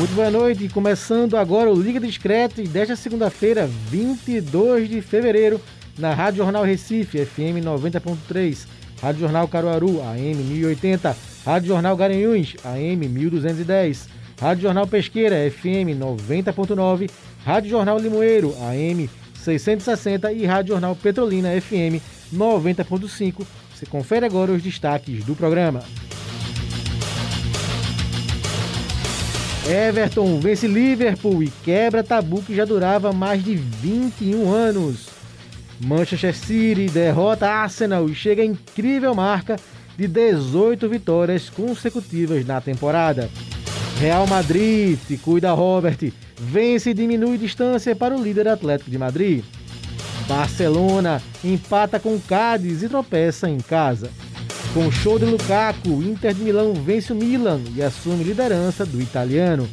Muito boa noite, começando agora o Liga do Scratch desta segunda-feira, 22 de fevereiro, na Rádio Jornal Recife, FM 90.3, Rádio Jornal Caruaru, AM 1080, Rádio Jornal Garanhuns, AM 1210, Rádio Jornal Pesqueira, FM 90.9, Rádio Jornal Limoeiro, AM 660 e Rádio Jornal Petrolina, FM 90.5. Você confere agora os destaques do programa. Everton vence Liverpool e quebra tabu que já durava mais de 21 anos. Manchester City derrota Arsenal e chega à incrível marca de 18 vitórias consecutivas na temporada. Real Madrid, se cuida Robert, vence e diminui distância para o líder Atlético de Madrid. Barcelona empata com Cádiz e tropeça em casa. Com show de Lukaku, Inter de Milão vence o Milan e assume liderança do italiano.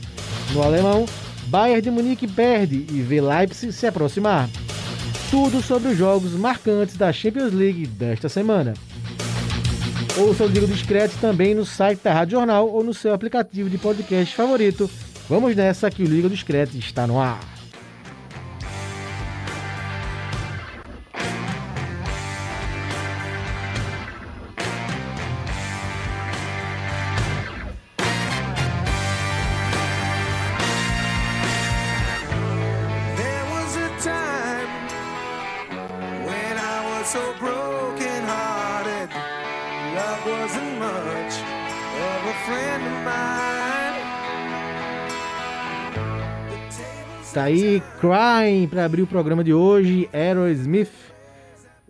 No alemão, Bayern de Munique perde e vê Leipzig se aproximar. Tudo sobre os jogos marcantes da Champions League desta semana. Ouça o Liga do Scratch também no site da Rádio Jornal ou no seu aplicativo de podcast favorito. Vamos nessa que o Liga do Scratch está no ar. Tá aí Crying para abrir o programa de hoje, Aerosmith,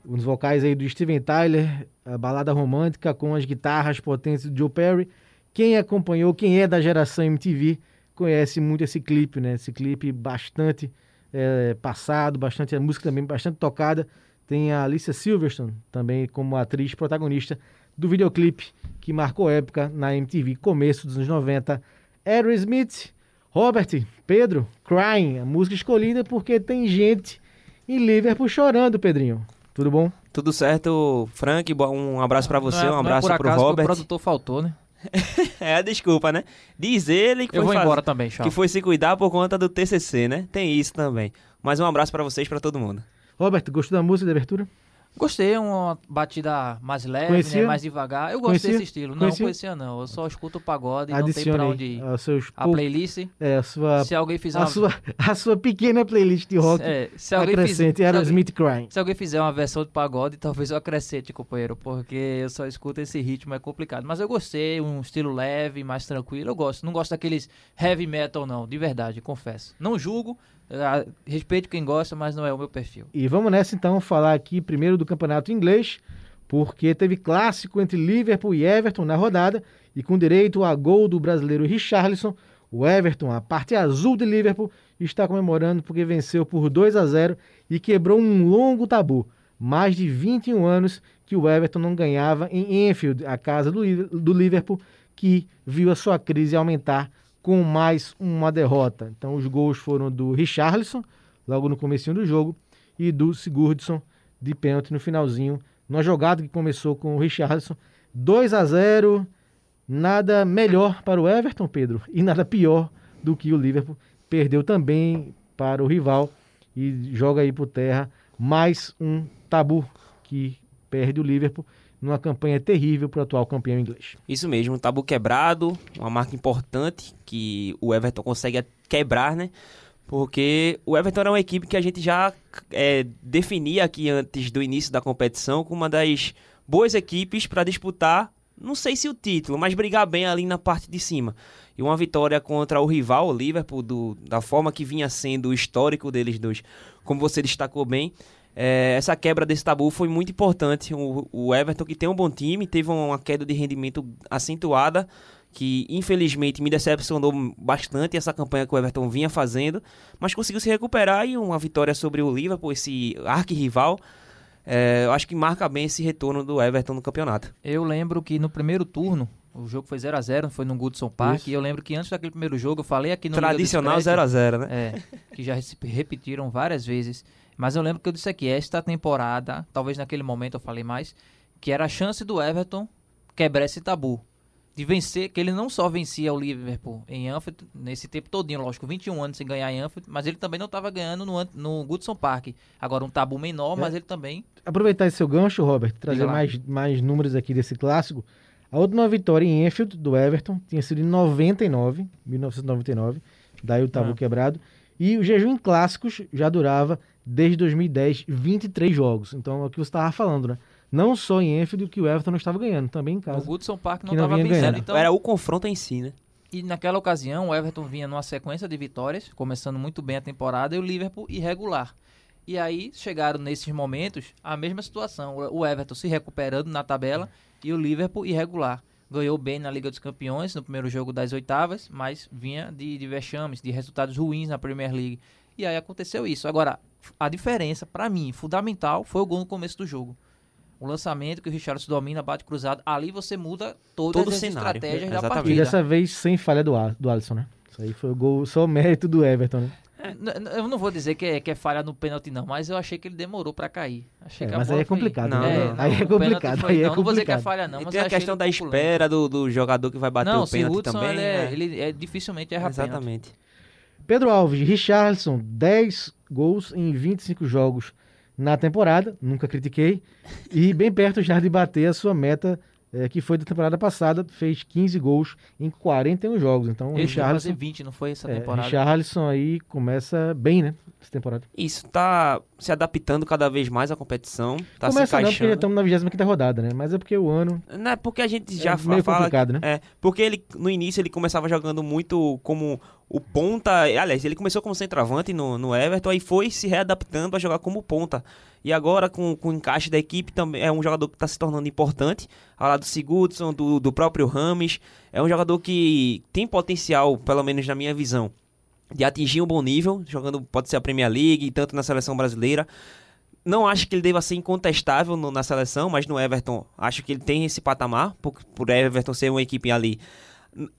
os vocais aí do Steven Tyler, a balada romântica com as guitarras potentes do Joe Perry. Quem acompanhou, quem é da geração MTV, conhece muito esse clipe, né? Esse clipe bastante é, passado, bastante a música também bastante tocada. Tem a Alicia Silverstone também como atriz protagonista do videoclipe que marcou época na MTV, começo dos anos 90. Aerosmith, Robert, Pedro, Crying, a música escolhida porque tem gente em Liverpool chorando, Pedrinho. Tudo bom? Tudo certo, Frank. Um abraço pra você, Não é- um não é abraço pro acaso que Robert. O produtor faltou, né? é, desculpa, né? Diz ele que Eu foi, vou faz- embora também, tchau. que foi se cuidar por conta do TCC, né? Tem isso também. Mas um abraço pra vocês, pra todo mundo. Robert, gostou da música de abertura? Gostei, uma batida mais leve, né, mais devagar. Eu Conhecia? desse estilo. Não Conhecia? conhecia não. Eu só escuto pagode e não tem Adicione pra onde seus A playlist, é, a sua, se alguém fizer a, uma... sua, a sua pequena playlist de rock É, se alguém fizer- acrescente se alguém- Aerosmith Crying. Se alguém fizer uma versão de pagode, talvez eu acrescente, companheiro, porque eu só escuto esse ritmo, é complicado. Mas eu gostei, um estilo leve, mais tranquilo, eu gosto. Não gosto daqueles heavy metal, não, de verdade, confesso. Não julgo, respeito quem gosta, mas não é o meu perfil. E vamos nessa então falar aqui primeiro do campeonato inglês, porque teve clássico entre Liverpool e Everton na rodada, e com direito a gol do brasileiro Richarlison, o Everton, a parte azul de Liverpool, está comemorando porque venceu por 2 a 0 e quebrou um longo tabu. Mais de 21 anos que o Everton não ganhava em Enfield, a casa do, do Liverpool, que viu a sua crise aumentar com mais uma derrota. Então os gols foram do Richarlison, logo no comecinho do jogo, e do Sigurdsson de pênalti no finalzinho, numa jogada que começou com o Richarlison. 2 a 0 nada melhor para o Everton, Pedro, e nada pior do que o Liverpool. Perdeu também para o rival e joga aí por terra mais um tabu que perde o Liverpool numa campanha terrível para o atual campeão inglês. Isso mesmo, um tabu quebrado, uma marca importante que o Everton consegue quebrar, né? Porque o Everton era uma equipe que a gente já é, definia aqui antes do início da competição como uma das boas equipes para disputar, não sei se o título, mas brigar bem ali na parte de cima. E uma vitória contra o rival, o Liverpool, do, da forma que vinha sendo o histórico deles dois, como você destacou bem, é, essa quebra desse tabu foi muito importante. O, o Everton, que tem um bom time, teve uma queda de rendimento acentuada, que infelizmente me decepcionou bastante essa campanha que o Everton vinha fazendo, mas conseguiu se recuperar e uma vitória sobre o Liverpool, esse arquirrival, é, eu acho que marca bem esse retorno do Everton no campeonato. Eu lembro que no primeiro turno, o jogo foi 0 a 0 foi no Goodson Park, Isso. e eu lembro que antes daquele primeiro jogo, eu falei aqui no Tradicional Scratch, 0x0, né? É, que já se repetiram várias vezes. Mas eu lembro que eu disse aqui, esta temporada, talvez naquele momento eu falei mais, que era a chance do Everton quebrar esse tabu. De vencer, que ele não só vencia o Liverpool em Anfield, nesse tempo todinho, lógico, 21 anos sem ganhar em Anfield, mas ele também não estava ganhando no, no Goodson Park. Agora um tabu menor, mas ele também... Aproveitar esse seu gancho, Robert, trazer mais, mais números aqui desse clássico. A última vitória em Enfield do Everton tinha sido em 99, 1999, daí o tabu Ah. quebrado. E o jejum em clássicos já durava desde 2010, 23 jogos. Então é o que você estava falando, né? Não só em Enfield que o Everton não estava ganhando, também em casa. Goodson Park não estava vencendo. ganhando. Então, Era o confronto em si, né? E naquela ocasião, o Everton vinha numa sequência de vitórias, começando muito bem a temporada, e o Liverpool irregular. E aí chegaram nesses momentos a mesma situação. O o Everton se recuperando na tabela e o Liverpool irregular. Ganhou bem na Liga dos Campeões no primeiro jogo das oitavas, mas vinha de, de vexames, de resultados ruins na Premier League. E aí aconteceu isso. Agora, a diferença, pra mim, fundamental, foi o gol no começo do jogo. O lançamento que o Richarlison domina, bate cruzado, ali você muda todas Todo o as cenário. estratégias da Exatamente. E partida. dessa vez sem falha do, Al- do Alisson, né? Isso aí foi o gol, só o mérito do Everton, né? N- Eu não vou dizer que é, que é falha no pênalti, não, mas eu achei que ele demorou pra cair. Achei É, que a mas aí é foi- complicado, Não, né? não, É, não. Aí o é complicado, foi- aí é não, não vou dizer que é complicado. falha, não, e mas tem a questão da espera do, do jogador que vai bater Não, o pênalti Hudson, também. ele, é, é. ele é, dificilmente erra pênalti. Exatamente. Pedro Alves, Richarlison, 10 gols em 25 jogos na temporada, nunca critiquei, e bem perto já de bater a sua meta, eh, que foi da temporada passada, fez 15 gols em 41 jogos. Então, o Ele a fazer Richarlison, 20, não foi essa é, temporada? Richarlison aí começa bem, né, essa temporada. Isso, tá se adaptando cada vez mais à competição. Tá começa se não, porque já encaixando. estamos na 25ª rodada, né, mas é porque o ano Não é porque a gente já é fa- meio fala. complicado, né? É, porque ele no início ele começava jogando muito como o ponta. Aliás, ele começou como centroavante no, no Everton e foi se readaptando a jogar como ponta. E agora, com, com o encaixe da equipe, também é um jogador que está se tornando importante. Ao lado do Sigurdsson, do, do próprio Rames. É um jogador que tem potencial, pelo menos na minha visão, de atingir um bom nível, jogando, pode ser a Premier League, tanto na seleção brasileira. Não acho que ele deva ser incontestável no- na seleção, mas no Everton acho que ele tem esse patamar, por, por Everton ser uma equipe ali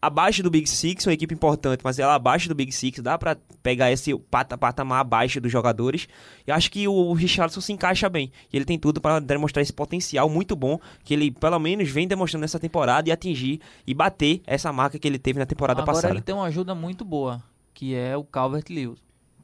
abaixo do Big Six, uma equipe importante, mas ela abaixo do Big Six, dá pra pegar esse pata, patamar abaixo dos jogadores. E acho que o Richardson se encaixa bem. E ele tem tudo para demonstrar esse potencial muito bom que ele pelo menos vem demonstrando nessa temporada e atingir e bater essa marca que ele teve na temporada Agora passada. ele tem uma ajuda muito boa, que é o Calvert-Lewin.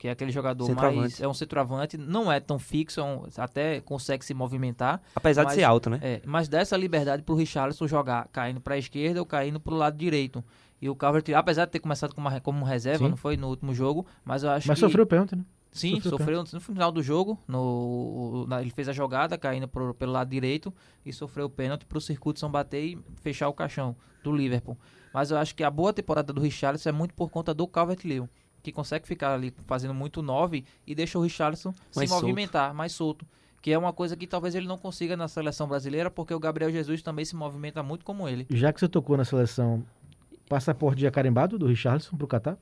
Que é aquele jogador mais... É um centroavante, não é tão fixo, é um- até consegue se movimentar. Apesar mas- de ser alto, né? É, mas dá essa liberdade pro Richarlison jogar caindo pra esquerda ou caindo pro lado direito. E o Calvert, apesar de ter começado como, uma- como reserva, Sim. não foi no último jogo, mas eu acho Mas que... sofreu pênalti, né? Sim, Sofreu sofreu, no final do jogo. No, na- ele fez a jogada caindo pro- pelo lado direito e sofreu o pênalti pro circuito São bater e fechar o caixão do Liverpool. Mas eu acho que a boa temporada do Richarlison é muito por conta do Calvert-Lewin, que consegue ficar ali fazendo muito nove e deixa o Richarlison Mais se solto. movimentar mais solto. Que é uma coisa que talvez ele não consiga na seleção brasileira, porque o Gabriel Jesus também se movimenta muito como ele. Já que você tocou na seleção, passaporte já carimbado do Richarlison pro Catar?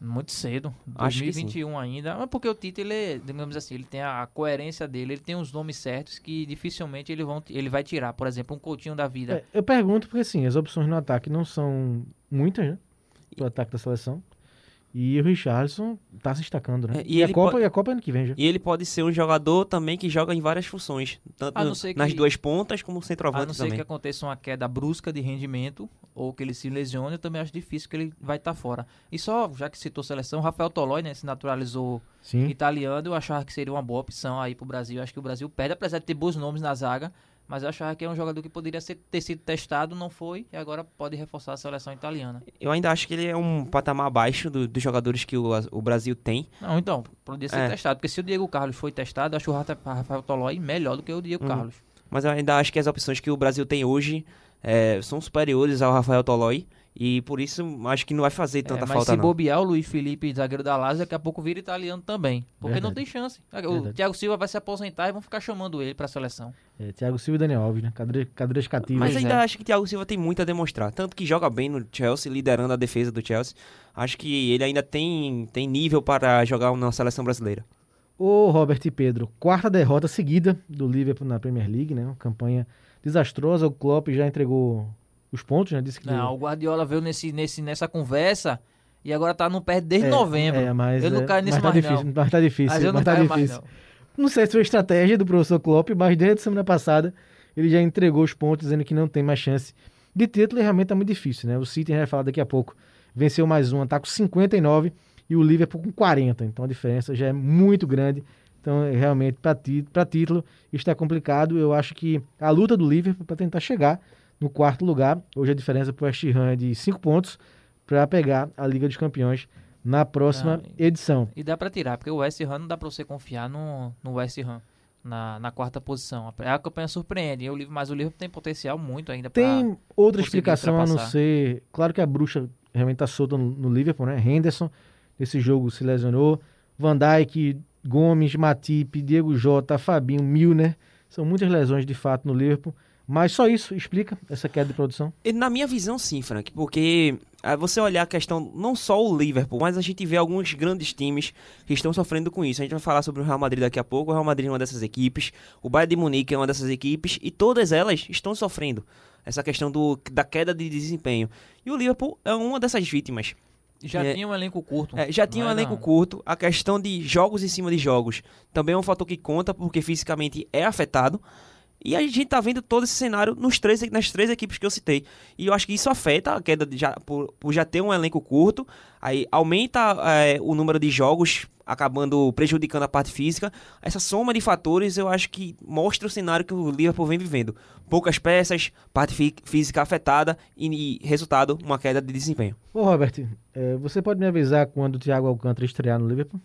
Muito cedo, Acho que sim. 2021 ainda. Mas porque o Tite, ele, digamos assim, ele tem a coerência dele, ele tem os nomes certos que dificilmente ele, vão, ele vai tirar. Por exemplo, um Coutinho da vida. É, eu pergunto porque, assim, as opções no ataque não são muitas, né? Pro ataque da seleção. E o Richarlison tá se destacando, né? É, e e, a ele Copa, pode- e a Copa é ano que vem já. E ele pode ser um jogador também que joga em várias funções, tanto A no- que- nas duas pontas como A centroavante não ser também. que aconteça uma queda brusca de rendimento ou que ele se lesione, eu também acho difícil que ele vai estar fora. E só, já que citou seleção, Rafael Tolói, né, se naturalizou Sim. italiano, eu achava que seria uma boa opção aí pro Brasil. Eu acho que o Brasil perde, apesar de ter bons nomes na zaga, mas eu achava que é um jogador que poderia ser- ter sido testado, não foi, e agora pode reforçar a seleção italiana. Eu ainda acho que ele é um patamar abaixo do- dos jogadores que o, o Brasil tem. Não, então, poderia ser É. testado, porque se o Diego Carlos foi testado, eu acho o Rafa- Rafael Tolói melhor do que o Diego Uhum. Carlos. Mas eu ainda acho que as opções que o Brasil tem hoje é, são superiores ao Rafael Tolói. E por isso acho que não vai fazer tanta É, mas falta se não. bobear o Luiz Felipe, zagueiro da Lazio, daqui a pouco vira italiano também. Porque não Verdade. tem chance. O Verdade. Thiago Silva vai se aposentar e vão ficar chamando ele pra seleção. É, Thiago Silva e Daniel Alves, né? Cadeiras, cadeiras cativas. Mas ainda é. acho que Thiago Silva tem muito a demonstrar. Tanto que joga bem no Chelsea, liderando a defesa do Chelsea. Acho que ele ainda tem, tem nível para jogar na seleção brasileira. Ô Robert e Pedro, quarta derrota seguida do Liverpool na Premier League, né? Uma campanha desastrosa. O Klopp já entregou os pontos, né? Disse que Não, o Guardiola veio nesse, nesse, nessa conversa e agora tá no pé desde É, novembro. É, mas, eu não é, caio nisso mas tá mais, difícil, não. Mas tá difícil, Mas eu não tá caio mais, difícil. não. Não sei se foi estratégia do professor Klopp, mas desde a semana passada ele já entregou os pontos, dizendo que não tem mais chance de título e realmente tá muito difícil, né? O City, a gente vai falar daqui a pouco, venceu mais um, tá com 59 e o Liverpool com 40, então a diferença já é muito grande. Então, é, realmente, para título, está complicado. Eu acho que a luta do Liverpool para tentar chegar no quarto lugar, hoje a diferença para o West Ham é de 5 pontos para pegar a Liga dos Campeões na próxima Ah, edição. E dá pra tirar, porque o West Ham não dá pra você confiar no, no West Ham. Na, na quarta posição. A campanha surpreende, mas o Liverpool tem potencial muito ainda. Tem outra explicação a não ser. Claro que a bruxa realmente está solta no, no Liverpool, né? Henderson, nesse jogo se lesionou. Van Dijk, Gomes, Matip, Diego Jota, Fabinho, Milner. São muitas lesões de fato no Liverpool. Mas só isso explica essa queda de produção. E Na minha visão, sim, Frank, porque ah, você olhar a questão, não só o Liverpool, mas a gente vê alguns grandes times que estão sofrendo com isso. A gente vai falar sobre o Real Madrid daqui a pouco. O Real Madrid é uma dessas equipes, o Bayern de Munique é uma dessas equipes, e todas elas estão sofrendo essa questão do, da queda de desempenho. E o Liverpool é uma dessas vítimas. Já É, tinha um elenco curto. É, já tinha um é, elenco não. curto, a questão de jogos em cima de jogos também é um fator que conta, porque fisicamente é afetado. E a gente tá vendo todo esse cenário nos três, nas três equipes que eu citei. E eu acho que isso afeta a queda de já, por, por já ter um elenco curto. Aí aumenta é, o número de jogos, acabando prejudicando a parte física. Essa soma de fatores eu acho que mostra o cenário que o Liverpool vem vivendo. Poucas peças, parte fí- física afetada e, e resultado, uma queda de desempenho. Ô Robert, eh, você pode me avisar quando o Thiago Alcântara estrear no Liverpool?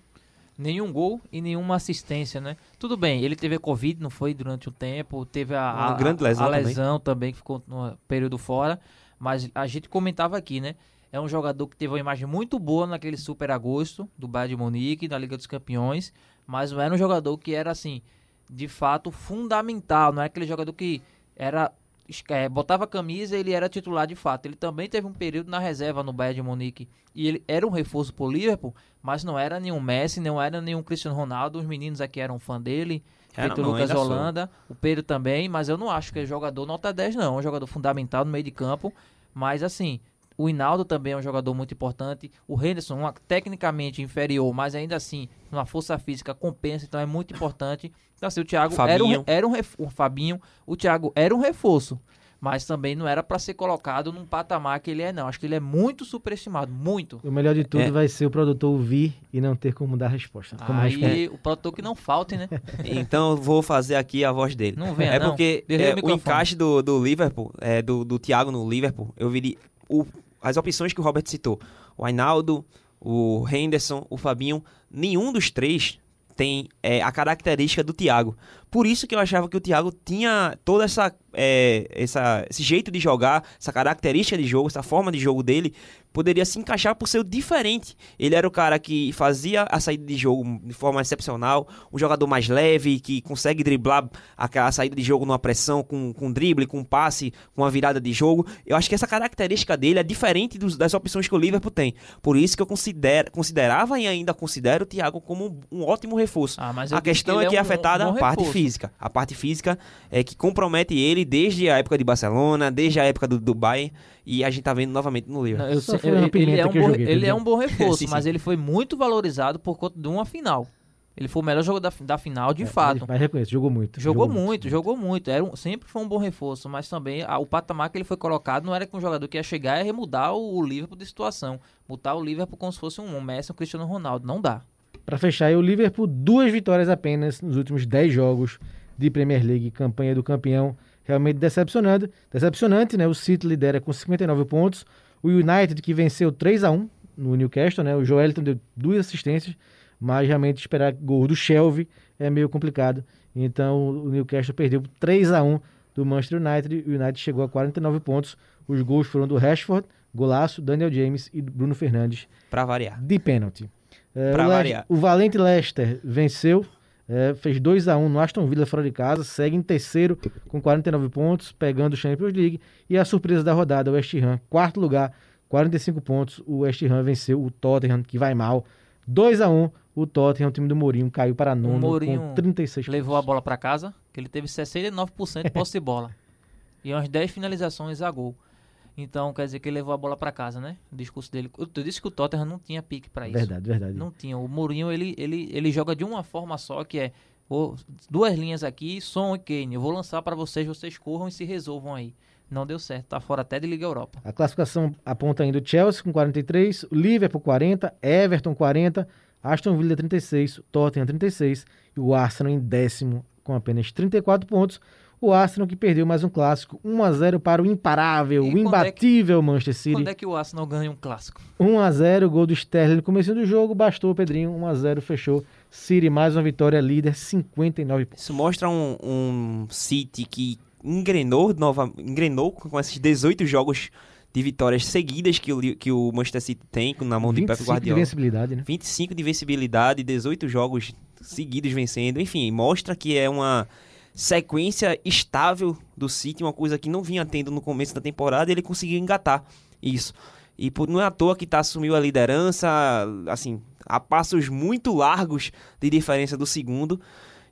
Nenhum gol e nenhuma assistência, né? Tudo bem, ele teve Covid, não foi durante o tempo, teve a, a- grande lesão a também. lesão também, que ficou no período fora. Mas a gente comentava aqui, né? É um jogador que teve uma imagem muito boa naquele Super Agosto do Bayern de Munique, da Liga dos Campeões, mas não era um jogador que era assim, de fato, fundamental. Não é aquele jogador que era é, botava camisa e ele era titular de fato. Ele também teve um período na reserva no Bayern de Munique e ele era um reforço pro Liverpool, mas não era nenhum Messi, não era nenhum Cristiano Ronaldo. Os meninos aqui eram fã dele, Era feito não, Lucas ainda sou. Holanda, o Pedro também, mas eu não acho que é jogador nota 10 não, é um jogador fundamental no meio de campo, mas assim, o Hinaldo também é um jogador muito importante. O Henderson, uma, tecnicamente inferior, mas ainda assim, uma força física compensa, então é muito importante. Então, assim, o Thiago era um, Fabinho. era um ref- o Fabinho, o Thiago era um reforço, mas também não era para ser colocado num patamar que ele é, não. Acho que ele é muito superestimado, muito. O melhor de tudo É. vai ser o produtor ouvir e não ter como dar resposta. Como. Aí o produtor que não falte, né? Então eu vou fazer aqui a voz dele. Não venha, É não. porque é, o o encaixe do, do Liverpool, é, do, do Thiago no Liverpool, eu vi o, as opções que o Robert citou. O Ainaldo, o Henderson, o Fabinho, nenhum dos três tem é, a característica do Thiago. Por isso que eu achava que o Thiago tinha toda essa, é, essa esse jeito de jogar, essa característica de jogo, essa forma de jogo dele, poderia se encaixar por ser diferente. Ele era o cara que fazia a saída de jogo de forma excepcional, um jogador mais leve, que consegue driblar aquela saída de jogo numa pressão, com, com drible, com passe, com uma virada de jogo. Eu acho que essa característica dele é diferente dos- das opções que o Liverpool tem. Por isso que eu considero, considerava e ainda considero o Thiago como um, um ótimo reforço. Ah, a questão que é ele que é um- afetada um a bom parte reforço. Física. A parte física é que compromete ele desde a época de Barcelona, desde a época do, Bayern, e a gente tá vendo novamente no Liverpool. Não, eu sei- uma ele, é um que eu bom, joguei, ele é um bom reforço, Sim, sim. mas ele foi muito valorizado por conta de uma final. Ele foi o melhor jogo da, da final, de fato. Mas, reconheço, jogou muito. Jogou muito, jogou muito. Era um- sempre foi um bom reforço, mas também ah, o patamar que ele foi colocado não era com um jogador que ia chegar e remudar o, o Liverpool de situação. Botar o Liverpool como se fosse um, um Messi, um Cristiano Ronaldo. Não dá. Para fechar, aí, o Liverpool, duas vitórias apenas nos últimos 10 jogos de Premier League, campanha do campeão, realmente decepcionante. Decepcionante, né? O City lidera com 59 pontos. O United, que venceu 3 a 1 no Newcastle, né? O Joelton deu duas assistências, mas realmente esperar gol do Shelby é meio complicado. Então o Newcastle perdeu por 3 a 1 do Manchester United o United chegou a 49 pontos. Os gols foram do Rashford, golaço, Daniel James e Bruno Fernandes Pra variar. de pênalti. É, Pra o, variar. o Valente Leicester venceu, é, fez 2 a 1 no Aston Villa fora de casa, segue em terceiro com 49 pontos, pegando o Champions League. E a surpresa da rodada, o West Ham, quarto lugar, 45 pontos. O West Ham venceu o Tottenham, que vai mal. 2 a 1 o Tottenham, o time do Mourinho, caiu para nono Mourinho com 36 Levou a pontos. bola pra casa, que ele teve 69% de posse de bola. E umas 10 finalizações a gol. Então, quer dizer que ele levou a bola pra casa, né? O discurso dele. Eu eu disse que o Tottenham não tinha pique pra isso. Verdade, verdade. Não tinha. O Mourinho, ele, ele, ele joga de uma forma só, que é ô, duas linhas aqui, Son e Kane. Eu vou lançar pra vocês, vocês corram e se resolvam aí. Não deu certo, tá fora até de Liga Europa. A classificação aponta ainda o Chelsea com 43, o Liverpool 40, Everton 40, Aston Villa 36, o Tottenham 36 e o Arsenal em décimo com apenas 34 pontos. O Arsenal que perdeu mais um clássico, 1 a 0 para o imparável, o quando é que- imbatível Manchester City. Quando é que o Arsenal ganha um clássico? 1 a 0, gol do Sterling no começo do jogo, bastou Pedrinho, 1 a 0 fechou. City mais uma vitória líder, 59 pontos. Isso mostra um, um City que engrenou, nova, engrenou com esses 18 jogos de vitórias seguidas que o, que o Manchester City tem na mão de Pep 25 de Guardiola. vencibilidade, né? 25 de vencibilidade, 18 jogos seguidos vencendo. Enfim, mostra que é uma sequência estável do City, uma coisa que não vinha tendo no começo da temporada e ele conseguiu engatar isso. E por, não é à toa que tá, assumiu a liderança, assim, a passos muito largos de diferença do segundo.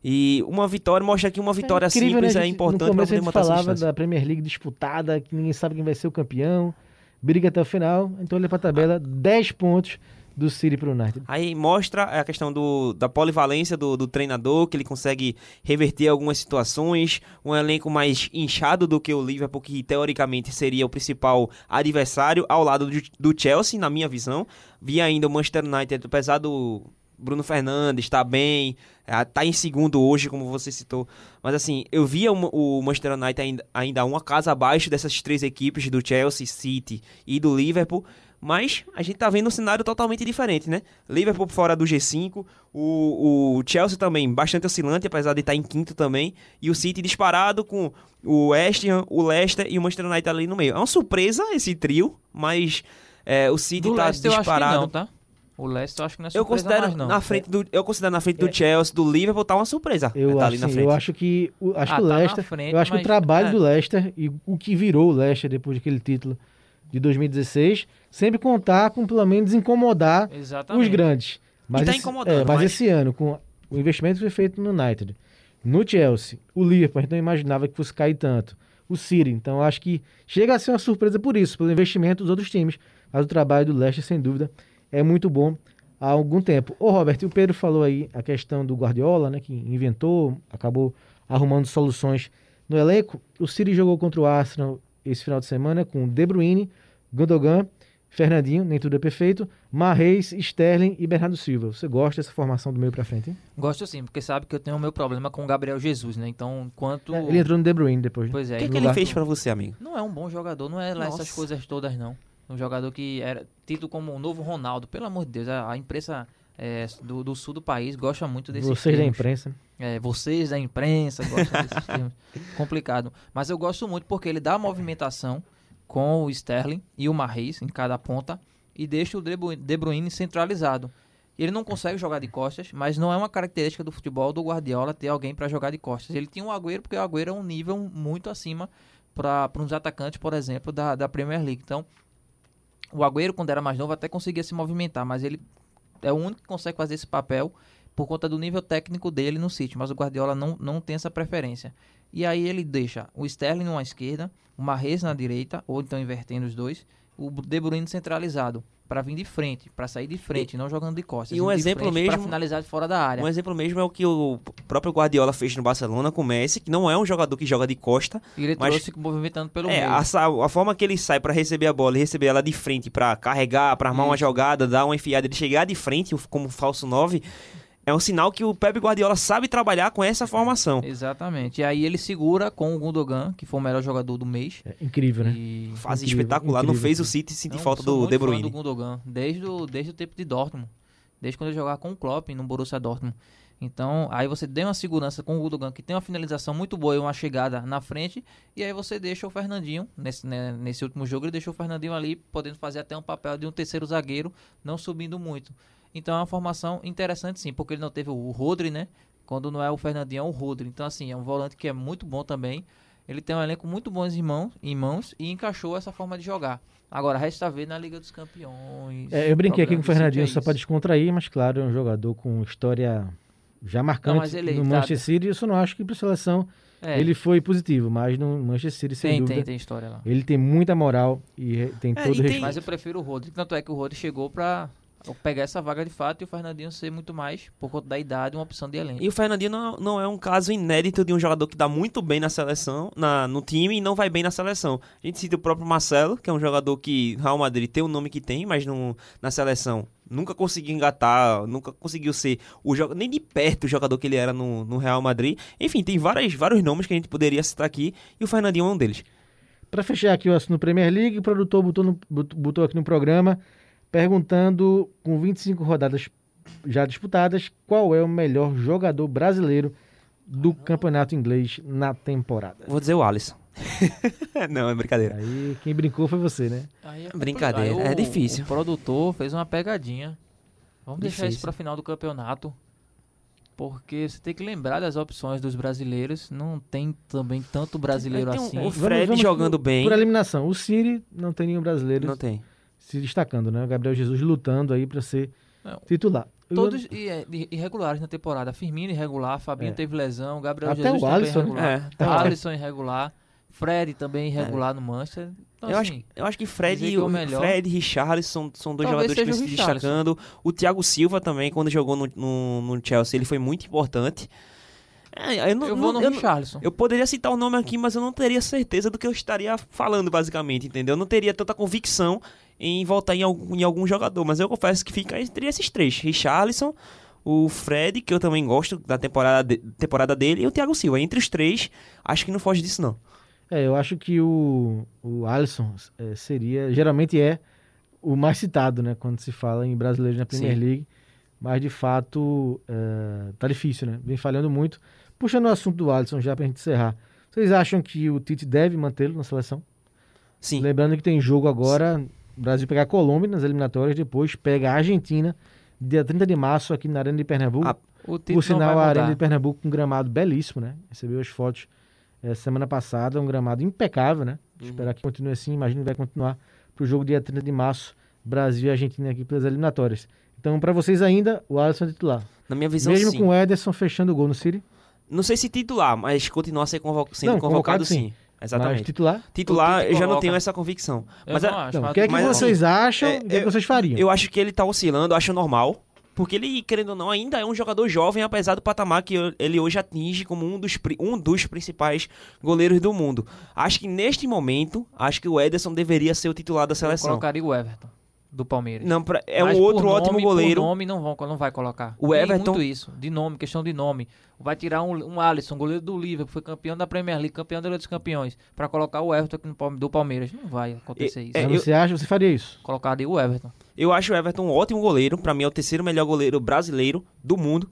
E uma vitória, mostra que uma vitória incrível, simples né? é A gente- importante No para a poder manter essa falava da Premier League disputada, que ninguém sabe quem vai ser o campeão, briga até o final. Então olha pra tabela, 10 pontos do City pro United. Aí mostra a questão do, da polivalência do, do treinador, que ele consegue reverter algumas situações, um elenco mais inchado do que o Liverpool, que teoricamente seria o principal adversário ao lado do, do Chelsea, na minha visão. Vi ainda o Manchester United, apesar do Bruno Fernandes estar bem, eh, tá em segundo hoje, como você citou. Mas assim, eu via o, o Manchester United ainda, ainda uma casa abaixo dessas três equipes, do Chelsea, City e do Liverpool. Mas a gente tá vendo um cenário totalmente diferente, né? Liverpool fora do G5, o, o Chelsea também bastante oscilante, apesar de estar em quinto também, e o City disparado com o West Ham, o Leicester e o Manchester United ali no meio. É uma surpresa esse trio, mas é, o City Do tá Leicester eu acho que disparado. não, tá? O Leicester eu acho que não é Eu surpresa considero mais, não. na frente do eu considero na frente do Chelsea, do Liverpool tá uma surpresa. Eu, tá acho, ali na frente. eu acho que o, acho Ah, que o tá Leicester, frente, eu acho que o mas- trabalho é. do Leicester e o que virou o Leicester depois daquele título de 2016, sempre contar com pelo menos incomodar Exatamente. os grandes. Mas, tá esse, incomodando, é, mas mas- esse ano, com o investimento que foi feito no United, no Chelsea, o Liverpool, a gente não imaginava que fosse cair tanto. O City, então acho que chega a ser uma surpresa por isso, pelo investimento dos outros times. Mas o trabalho do Leicester, sem dúvida, é muito bom há algum tempo. Ô Robert, o Pedro falou aí a questão do Guardiola, né, que inventou, acabou arrumando soluções no elenco. O City jogou contra o Arsenal esse final de semana com De Bruyne, Gundogan, Fernandinho, nem tudo é perfeito, Marreis, Sterling e Bernardo Silva. Você gosta dessa formação do meio pra frente? hein? Gosto sim, porque sabe que eu tenho o meu problema com o Gabriel Jesus, né? Então, enquanto. É, Ele entrou no De Bruyne depois. né? Pois é, O que, que ele fez pra você, amigo? Não é um bom jogador, não é lá essas coisas todas, não. Um jogador que era tido como o novo Ronaldo, pelo amor de Deus. A, a imprensa é, do, do sul do país gosta muito desse Vocês da imprensa. É, vocês da imprensa gostam desses termos. Complicado. Mas eu gosto muito porque ele dá movimentação com o Sterling e o Marreis em cada ponta e deixa o De Bru- De Bruyne centralizado. Ele não consegue jogar de costas, mas não é uma característica do futebol do Guardiola ter alguém para jogar de costas. Ele tinha o Agüero porque o Agüero é um nível muito acima para uns atacantes, por exemplo, da, da Premier League. Então, o Agüero, quando era mais novo, até conseguia se movimentar, mas ele é o único que consegue fazer esse papel por conta do nível técnico dele no City, mas o Guardiola não, não tem essa preferência. E aí ele deixa o Sterling numa esquerda, o Mahrez na direita, ou então invertendo os dois, o De Bruyne centralizado, para vir de frente, para sair de frente, não jogando de costas. e um exemplo frente mesmo- Pra finalizar de fora da área. Um exemplo mesmo é o que o próprio Guardiola fez no Barcelona com o Messi, que não é um jogador que joga de costa, E ele mas- trouxe movimentando pelo É, meio. a, a forma que ele sai pra receber a bola e receber ela de frente pra carregar, pra armar uma Isso. jogada, dar uma enfiada, ele chegar de frente como falso 9, é um sinal que o Pep Guardiola sabe trabalhar com essa formação. Exatamente. E aí ele segura com o Gundogan, que foi o melhor jogador do mês. É incrível, né? E Fase Incrível, espetacular, não incrível, fez o. City sentir Não, falta do muito De fã Bruyne. do Gundogan, desde o, desde o tempo de Dortmund. desde quando ele jogava com o Klopp no Borussia Dortmund. Então, aí você deu uma segurança com o Gundogan, que tem uma finalização muito boa e uma chegada na frente, e aí você deixa o Fernandinho, nesse, né, nesse último jogo, ele deixou o Fernandinho ali, podendo fazer até um papel de um terceiro zagueiro, não subindo muito. Então é uma formação interessante sim, porque ele não teve o Rodri, né? Quando não é o Fernandinho, é o Rodri. Então, assim, é um volante que é muito bom também. Ele tem um elenco muito bom em mãos, em mãos e encaixou essa forma de jogar. Agora, resta ver na Liga dos Campeões. É, eu brinquei aqui com o Fernandinho é só isso. para descontrair, mas claro, é um jogador com história já marcante mas ele no tá- Manchester City. Eu só não acho que para seleção É, ele foi positivo, mas no Manchester City, sem tem, dúvida, tem, tem história lá. ele tem muita moral e tem É, todo e o tem- respeito. Mas eu prefiro o Rodri. Tanto é que o Rodri chegou pra pegar essa vaga de fato e o Fernandinho ser muito mais, por conta da idade, uma opção de elenco. E o Fernandinho não, não é um caso inédito de um jogador que dá muito bem na seleção, na, no time e não vai bem na seleção. A gente cita o próprio Marcelo, que é um jogador que Real Madrid tem o nome que tem, mas não, na seleção nunca conseguiu engatar, nunca conseguiu ser o jogador, nem de perto o jogador que ele era no, no Real Madrid. Enfim, tem várias, vários nomes que a gente poderia citar aqui e o Fernandinho é um deles. Para fechar aqui o assunto Premier League, o produtor botou, no- bot- botou aqui no programa perguntando, com 25 rodadas já disputadas, qual é o melhor jogador brasileiro do campeonato inglês na temporada. Vou dizer o Alisson. não, é brincadeira. Aí quem brincou foi você, né? Aí é Brincadeira, é Aí o- difícil. O produtor fez uma pegadinha. Vamos deixar isso Difícil. pra final do campeonato. Porque você tem que lembrar das opções dos brasileiros. Não tem também tanto brasileiro Tem um- assim. o Fred Vamos- vamos jogando por- bem. Por eliminação. O City não tem nenhum brasileiro Não tem. Se destacando, né? O Gabriel Jesus lutando aí para ser Não. titular. Todos é, irregulares na temporada. Firmino irregular, Fabinho É. teve lesão, Gabriel Até Jesus o também Alisson, né? irregular. É, Alisson irregular. Fred também irregular no Manchester. Então, eu, assim, acho, eu acho que Fred dizer e é o melhor- Fred e Richarlison são dois Talvez jogadores que seja vêm o se destacando. O Thiago Silva também, quando jogou no, no, no Chelsea, ele foi muito importante. É, eu, não, eu vou não- no eu, Richarlison. eu poderia citar o nome aqui, mas eu não teria certeza do que eu estaria falando, basicamente, entendeu? Eu não teria tanta convicção em voltar em algum, em algum jogador, mas eu confesso que fica entre esses três: Richarlison, o Fred, que eu também gosto da temporada, de- temporada dele, e o Thiago Silva. Entre os três, acho que não foge disso, não. É, eu acho que o, o Alisson é, seria, geralmente é o mais citado, né? Quando se fala em brasileiros na Premier Sim. League. Mas de fato é, tá difícil, né? Vem falhando muito. Puxando o assunto do Alisson já pra gente encerrar. Vocês acham que o Tite deve mantê-lo na seleção? Sim. Lembrando que tem jogo agora, o Brasil pegar a Colômbia nas eliminatórias, depois pega a Argentina, dia 30 de março, aqui na Arena de Pernambuco. Ah, O Por sinal, a Arena de Pernambuco com um gramado belíssimo, né? Recebeu as fotos eh, semana passada, um gramado impecável, né? Uhum. Esperar que continue assim, imagino que vai continuar para o jogo dia 30 de março, Brasil e Argentina aqui pelas eliminatórias. Então, para vocês ainda, o Alisson é titular. Na minha visão, Mesmo sim. com o Ederson fechando o gol no City, Não sei se titular, mas continua convo- sendo Não, convocado, convocado, sim. sim. Mas Exatamente. titular. Titular, Tite eu já não tenho essa convicção. Eu Mas não acho, mas o que é que mas vocês acham é, e o que, é que eu- vocês fariam? Eu acho que ele tá oscilando, eu acho normal. Porque ele, querendo ou não, ainda é um jogador jovem, apesar do patamar que ele hoje atinge como um dos, um dos principais goleiros do mundo. Acho que neste momento, acho que o Ederson deveria ser o titular da Eu seleção. colocaria o Everton, do Palmeiras. Não, pra- é Mas um outro ótimo nome- goleiro. Por nome não, vão, não vai colocar. O Tem Everton- muito isso, de nome, questão de nome. Vai tirar um, um Alisson, goleiro do Liverpool, que foi campeão da Premier League, campeão da Liga dos Campeões, pra colocar o Everton aqui no, Palme- do Palmeiras. Não vai acontecer isso. é, eu- você acha, você faria isso? Colocaria o Everton. Eu acho o Everton um ótimo goleiro. Pra mim é o terceiro melhor goleiro brasileiro do mundo.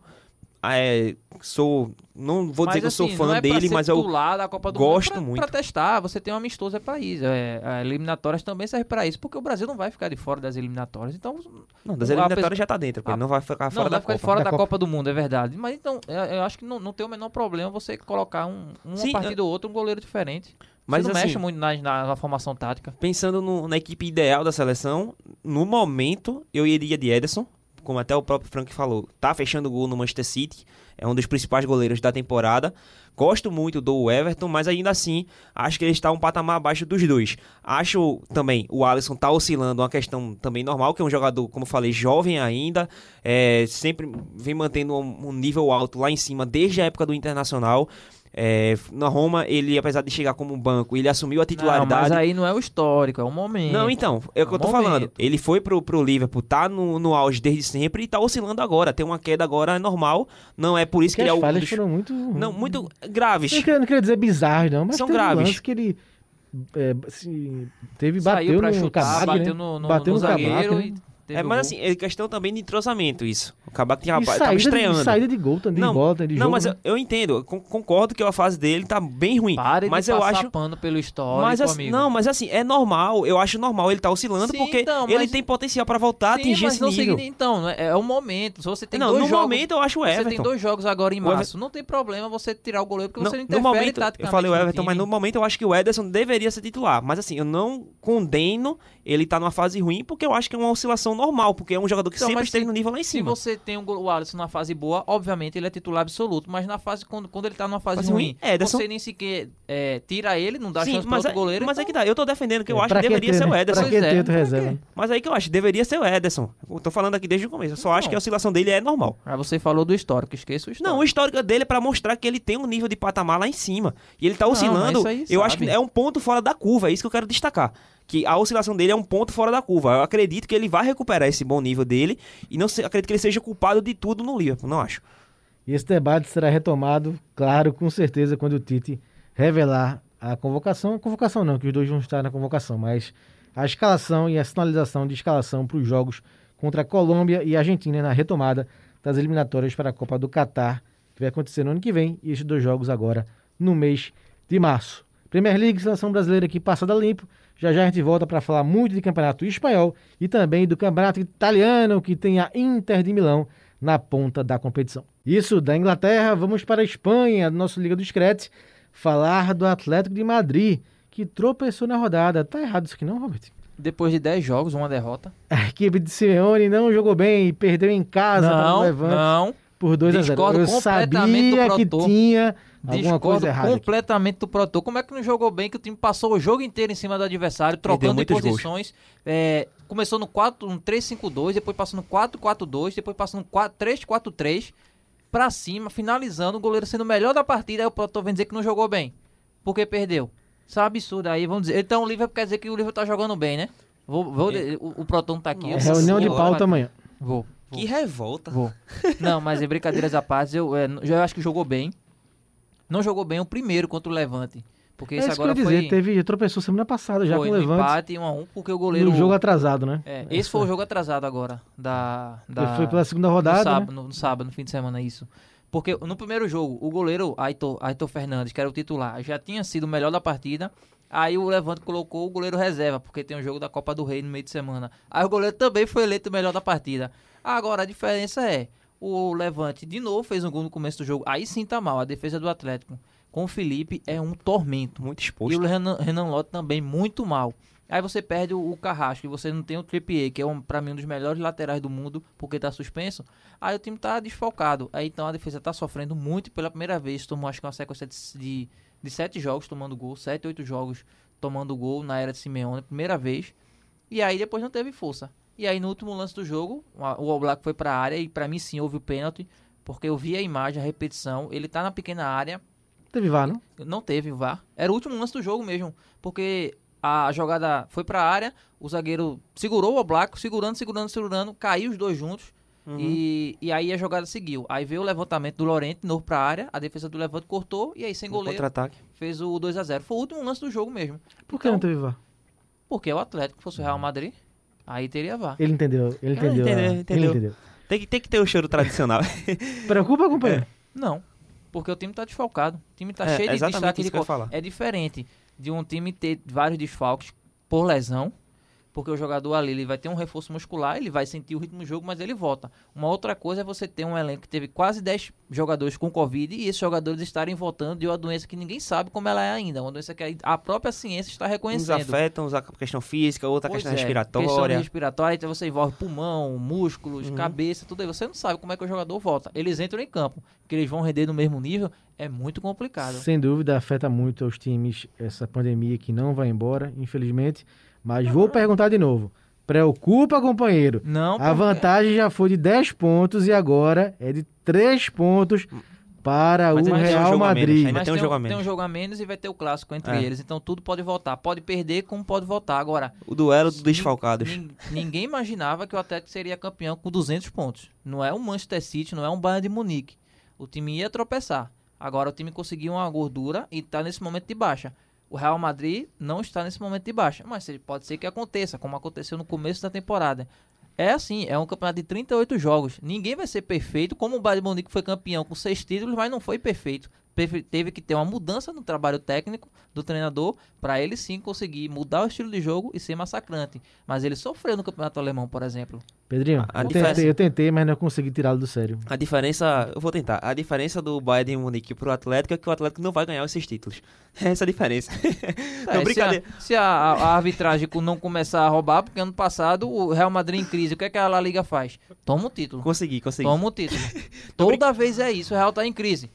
É, sou, não vou dizer que eu sou assim, fã não é dele, ser mas eu da Copa do gosto Mundo, é pra, muito. Pra testar, você tem um amistoso é pra isso. É, a eliminatórias também serve pra isso, porque o Brasil não vai ficar de fora das eliminatórias. Então, não, das a eliminatórias pessoa- já tá dentro, porque a- não vai ficar fora não da vai ficar Copa. fora Da da Copa. Copa do Mundo, é verdade. Mas então, eu, eu acho que não, não tem o menor problema você colocar um, uma Sim, partida ou outra, um goleiro diferente. Mas você não assim, mexe muito na, na- na formação tática. pensando no- na equipe ideal da seleção, no momento eu iria de Ederson, como até o próprio Frank falou. Tá fechando o gol no Manchester City, é um dos principais goleiros da temporada. Gosto muito do Everton, mas ainda assim acho que ele está um patamar abaixo dos dois. Acho também o Alisson tá oscilando, uma questão também normal, que é um jogador, como falei, jovem ainda, é, sempre vem mantendo um nível alto lá em cima desde a época do Internacional. É, na Roma, ele, apesar de chegar como um banco, ele assumiu a Não, titularidade. mas aí não é o histórico, é o momento. Não, então, é o que É eu tô um falando. momento. Ele foi pro, pro Liverpool, tá no, no auge desde sempre e tá oscilando agora. Tem uma queda agora é normal. Não é por isso Porque que ele é as um falhas dos... foram muito... Não, muito graves. Não queria, não queria dizer bizarros, não, mas São graves. que ele é, se, teve, Saiu bateu pra no chutar, bateu né? no, no, bateu no no zagueiro né? e Teve É, mas gol. assim, é questão também de entrosamento isso. O Kabak tinha tava saída, de, estreando. saída de gol, de Não, bola, tanto de não, jogo. mas né? eu, eu entendo, con- concordo que a fase dele tá bem ruim. Pare mas de eu passar acho. pano pelo histórico, Mas assim, amigo. não, mas assim, é normal, eu acho normal ele tá oscilando, Sim, porque então, ele mas- tem potencial pra voltar a Sim, atingir mas esse não nível. Então, né, é o momento. Se você tem não, dois no jogos, momento eu acho o Você Everton. tem dois jogos agora em março. Não tem problema você tirar o goleiro, porque No, você não no interfere momento, eu falei o no Everton, mas no momento eu acho que o Ederson deveria ser titular. Mas assim, eu não condeno ele tá numa fase ruim, porque eu acho que é uma oscilação normal, porque é um jogador que Então, sempre esteve se- no nível lá em Se cima. você tem um o Alisson na fase boa, obviamente ele é titular absoluto. Mas na fase, quando, quando ele tá numa fase, Fase ruim, ruim, Ederson- você nem sequer é, tira ele, não dá Sim, chance para mas, outro é, goleiro. mas é então- que tá, eu tô defendendo que eu É, acho que deveria ter, ser o né? Ederson. Pra que é, pra reserva? Mas aí que eu acho, deveria ser o Ederson. Eu tô falando aqui desde o começo. Eu só acho Então. que a oscilação dele é normal. Aí você falou do histórico, esqueça o histórico. Não, o histórico dele é pra mostrar que ele tem um nível de patamar lá em cima. E ele tá Não, oscilando. aí eu sabe. acho que é um ponto fora da curva. É isso que eu quero destacar. Que a oscilação dele é um ponto fora da curva. Eu acredito que ele vai recuperar esse bom nível dele. E não se- acredito que ele seja culpado de tudo no Liverpool. Não acho. E esse debate será retomado, claro, com certeza, quando o Tite revelar a convocação. Convocação não, que os dois vão estar na convocação, mas a escalação e a sinalização de escalação para os jogos contra a Colômbia e a Argentina na retomada das eliminatórias para a Copa do Catar, que vai acontecer no ano que vem, e esses dois jogos agora no mês de março. Premier League, seleção brasileira aqui passada limpo. Já já a gente volta para falar muito de campeonato espanhol e também do campeonato italiano, que tem a Inter de Milão na ponta da competição. Isso da Inglaterra, vamos para a Espanha, nosso Liga do Scratch, falar do Atlético de Madrid, que tropeçou na rodada. Tá errado isso aqui não, Robert? Depois de 10 jogos, uma derrota. A equipe de Simeone não jogou bem e perdeu em casa para o Não, Levante não. Por 2 a 0. discordo Eu completamente do sabia que tinha alguma Discordo coisa errada aqui. completamente do Protor. Como é que não jogou bem que o time passou o jogo inteiro em cima do adversário, trocando posições? É, começou no 4, no 3-5-2, depois passou no 4-4-2, depois passou no 4 3-4-3, pra cima, finalizando, o goleiro sendo o melhor da partida, aí o Protor vem dizer que não jogou bem. Porque perdeu. Isso é um absurdo aí, vamos dizer. Então o Liverpool quer dizer que o Liverpool tá jogando bem, né? Vou, vou- o, o Proton não tá aqui. Nossa vou- Reunião de pauta amanhã. Vou. Que revolta. Vou. Não, mas em brincadeiras à parte, eu, é, eu acho que jogou bem. Não jogou bem o primeiro contra o Levante. Porque É isso que eu agora ia dizer, foi, teve, tropeçou semana passada já foi com o Levante, empate 1 a 1 porque o goleiro... no jogo atrasado, né? É, esse foi o jogo atrasado agora, da... da Foi pela segunda no rodada, sábado, né? no, no sábado, no fim de semana, isso. Porque no primeiro jogo, o goleiro Aitor, Aitor Fernandes, que era o titular, já tinha sido o melhor da partida. Aí o Levante colocou o goleiro reserva, porque tem o jogo da Copa do Rei no meio de semana. Aí o goleiro também foi eleito o melhor da partida. Agora a diferença é, o Levante de novo fez um gol no começo do jogo. Aí sim tá mal, a defesa do Atlético. Com o Felipe é um tormento. Muito E exposto. o Renan, Renan Lott também muito mal. Aí você perde o, o Carrasco e você não tem o Trippier, que é um, para mim um dos melhores laterais do mundo, porque tá suspenso. Aí o time tá desfalcado. Aí então a defesa tá sofrendo muito e pela primeira vez. Tomou acho que uma sequência de, de, de sete jogos tomando gol, sete, oito jogos tomando gol na era de Simeone, primeira vez. E aí depois não teve força. E aí no último lance do jogo, o All Black foi pra área e pra mim sim houve o pênalti, porque eu vi a imagem, a repetição, ele tá na pequena área, Teve VAR, não? não teve VAR. Era o último lance do jogo mesmo. Porque a jogada foi pra área, o zagueiro segurou o Oblak, segurando, segurando, segurando, caiu os dois juntos. E, e aí a jogada seguiu. Aí veio o levantamento do Lorente, novo pra área, a defesa do Levante cortou, e aí sem goleiro contra-ataque. fez o 2 a 0 Foi o último lance do jogo mesmo. Por que Então, não teve VAR? Porque o Atlético fosse o Real Madrid, aí teria VAR. Ele entendeu, ele Ah, entendeu. entendeu, ah, Ele entendeu. entendeu. Tem que, tem que ter o choro tradicional. Preocupa, companheiro? Não, porque o time tá desfalcado. O time tá É, cheio de exatamente destaque de falar. É diferente de um time ter vários desfalques por lesão, porque o jogador ali ele vai ter um reforço muscular, ele vai sentir o ritmo do jogo, mas ele volta. Uma outra coisa é você ter um elenco que teve quase 10 jogadores com Covid e esses jogadores estarem voltando de uma doença que ninguém sabe como ela é ainda, uma doença que a própria ciência está Uns reconhecendo. afetam, uns a questão física, outra Pois questão é, Questão respiratória. respiratória, então você envolve pulmão, músculos, Uhum. cabeça, tudo aí. Você não sabe como é que o jogador volta. Eles entram em campo, que eles vão render no mesmo nível, é muito complicado. Sem dúvida, afeta muito aos times essa pandemia que não vai embora, infelizmente. Mas vou perguntar de novo. Preocupa, companheiro. Não, A vantagem já foi de 10 pontos e agora é de 3 pontos para Mas o ainda tem um Real menos, Madrid. ainda Mas tem um jogo a menos. Tem um jogo a menos e vai ter o clássico entre É. eles. Então tudo pode voltar. Pode perder como pode voltar. Agora, O duelo dos desfalcados. nin- ninguém imaginava que o Atlético seria campeão com 200 pontos. Não é um Manchester City, não é um Bayern de Munique. O time ia tropeçar. Agora o time conseguiu uma gordura e está nesse momento de baixa. O Real Madrid não está nesse momento de baixa, mas pode ser que aconteça, como aconteceu no começo da temporada. É assim, é um campeonato de 38 jogos. Ninguém vai ser perfeito, como o Bayern Munique foi campeão com seis títulos, mas não foi perfeito. Teve, teve que ter uma mudança no trabalho técnico do treinador para ele sim conseguir mudar o estilo de jogo e ser massacrante. Mas ele sofreu no campeonato alemão, por exemplo. Pedrinho, A eu diferença- tentei, eu tentei, mas não consegui tirá-lo do sério. A diferença, eu vou tentar. A diferença do Bayern de Munique pro Atlético é que o Atlético não vai ganhar esses títulos. Essa é a diferença. É, não, se brincadeira. a, se a- a- arbitragem não começar a roubar, porque ano passado o Real Madrid em crise, o que, é que a La Liga faz? Toma o título. Consegui, consegui. Toma o título. Toda vez é isso, o Real tá em crise.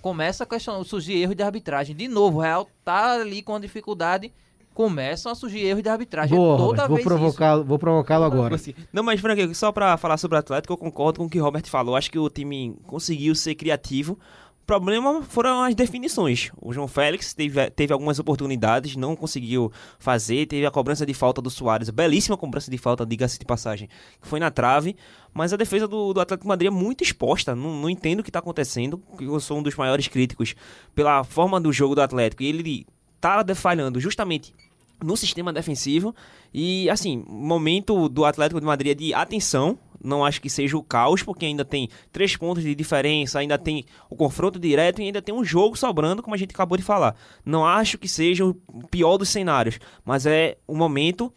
Começa a questionar, surgir erros de arbitragem. De novo, o Real tá ali com dificuldade, começam a surgir erros de arbitragem. Boa, Toda Roberto, vou vez provocá-lo vou provocá-lo agora. Assim, Não, mas Frank, só pra falar sobre o Atlético, eu concordo com o que o Robert falou. Acho que o time conseguiu ser criativo. Problema foram as definições. O João Félix teve, teve algumas oportunidades, não conseguiu fazer. Teve a cobrança de falta do Soares, belíssima cobrança de falta, diga-se de passagem, que foi na trave. Mas a defesa do, do Atlético Madrid é muito exposta. Não, não entendo o que está acontecendo. Eu sou um dos maiores críticos pela forma do jogo do Atlético. E ele tá falhando justamente no sistema defensivo. E, assim, momento do Atlético de Madrid é de atenção. Não acho que seja o caos, porque ainda tem três pontos de diferença, ainda tem o confronto direto e ainda tem um jogo sobrando, como a gente acabou de falar. Não acho que seja o pior dos cenários, mas é o momento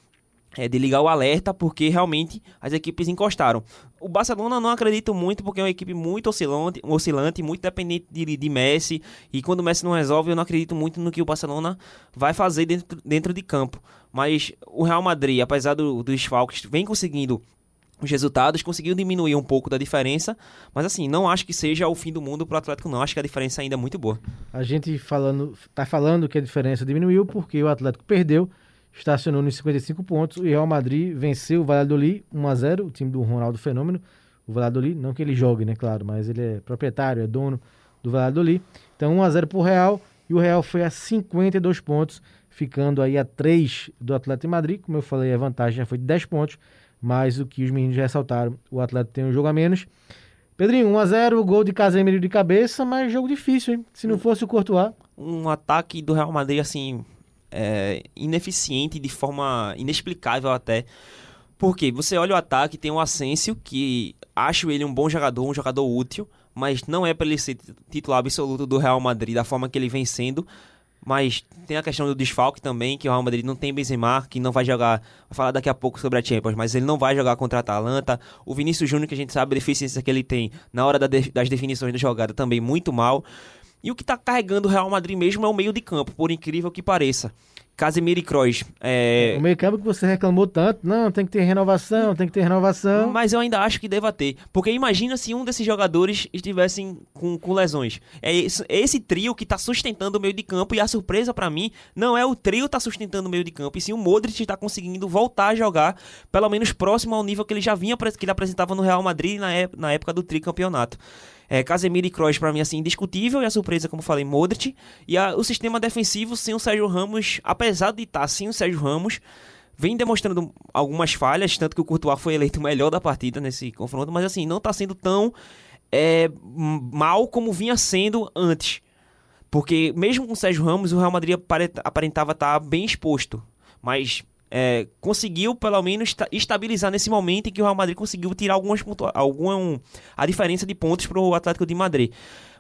é, de ligar o alerta, porque realmente as equipes encostaram. O Barcelona não acredito muito, porque é uma equipe muito oscilante, oscilante muito dependente de, de Messi, e quando o Messi não resolve, eu não acredito muito no que o Barcelona vai fazer dentro, dentro de campo. Mas o Real Madrid, apesar do, dos vem conseguindo os resultados, conseguiu diminuir um pouco da diferença, mas assim, não acho que seja o fim do mundo pro Atlético não, acho que a diferença ainda é muito boa. A gente falando, tá falando que a diferença diminuiu porque o Atlético perdeu, estacionou nos 55 pontos e o Real Madrid venceu o Valladolid 1 a 0, o time do Ronaldo Fenômeno. O Valladolid, não que ele jogue, né, claro, mas ele é proprietário, é dono do Valladolid. Então 1 a 0 pro Real e o Real foi a 52 pontos, ficando aí a 3 do Atlético de Madrid. Como eu falei, a vantagem já foi de 10 pontos, mas o que os meninos ressaltaram, o Atlético tem um jogo a menos. Pedrinho, 1x0, gol de Casemiro de cabeça, mas jogo difícil, hein? Se não fosse o Courtois. Um ataque do Real Madrid, assim, é, ineficiente, de forma inexplicável até. Porque você olha o ataque, tem o Asensio, que acho ele um bom jogador, um jogador útil, mas não é para ele ser titular absoluto do Real Madrid da forma que ele vem sendo. Mas tem a questão do desfalque também, que o Real Madrid não tem Benzema, que não vai jogar, vou falar daqui a pouco sobre a Champions, mas ele não vai jogar contra a Atalanta. O Vinícius Júnior, que a gente sabe a deficiência que ele tem na hora das definições da jogada, também muito mal. E o que tá carregando o Real Madrid mesmo é o meio de campo, por incrível que pareça. Casemiro e Kroos. É, O meio campo que você reclamou tanto, não, tem que ter renovação, tem que ter renovação. Mas eu ainda acho que deva ter. Porque imagina se um desses jogadores estivessem com, com lesões. É esse, é esse trio que tá sustentando o meio de campo. E a surpresa pra mim não é o trio tá sustentando o meio de campo. E sim o Modric tá conseguindo voltar a jogar, pelo menos próximo ao nível que ele já vinha, que ele apresentava no Real Madrid na, na época do tricampeonato. É, Casemiro e Kroos pra mim assim indiscutível e a surpresa como falei Modric e a- o sistema defensivo sem o Sérgio Ramos apesar de estar sem o Sérgio Ramos vem demonstrando algumas falhas, tanto que o Courtois foi eleito o melhor da partida nesse confronto, mas assim, não tá sendo tão é, mal como vinha sendo antes. Porque mesmo com o Sérgio Ramos, o Real Madrid apare- aparentava estar bem exposto. Mas é, conseguiu, pelo menos, esta- estabilizar nesse momento em que o Real Madrid conseguiu tirar algumas pontua- algum, a diferença de pontos para o Atlético de Madrid.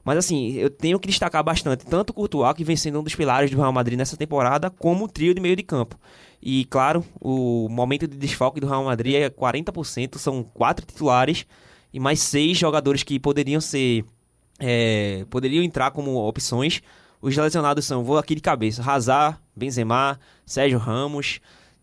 Mas assim, eu tenho que destacar bastante tanto o Courtois, que vem sendo um dos pilares do Real Madrid nessa temporada, como o trio de meio de campo. E claro, o momento de desfalque do Real Madrid é 40%, são quatro titulares e mais seis jogadores que poderiam ser. é, poderiam entrar como opções. Os lesionados são, vou aqui de cabeça, Hazard, Benzema, Sérgio Ramos.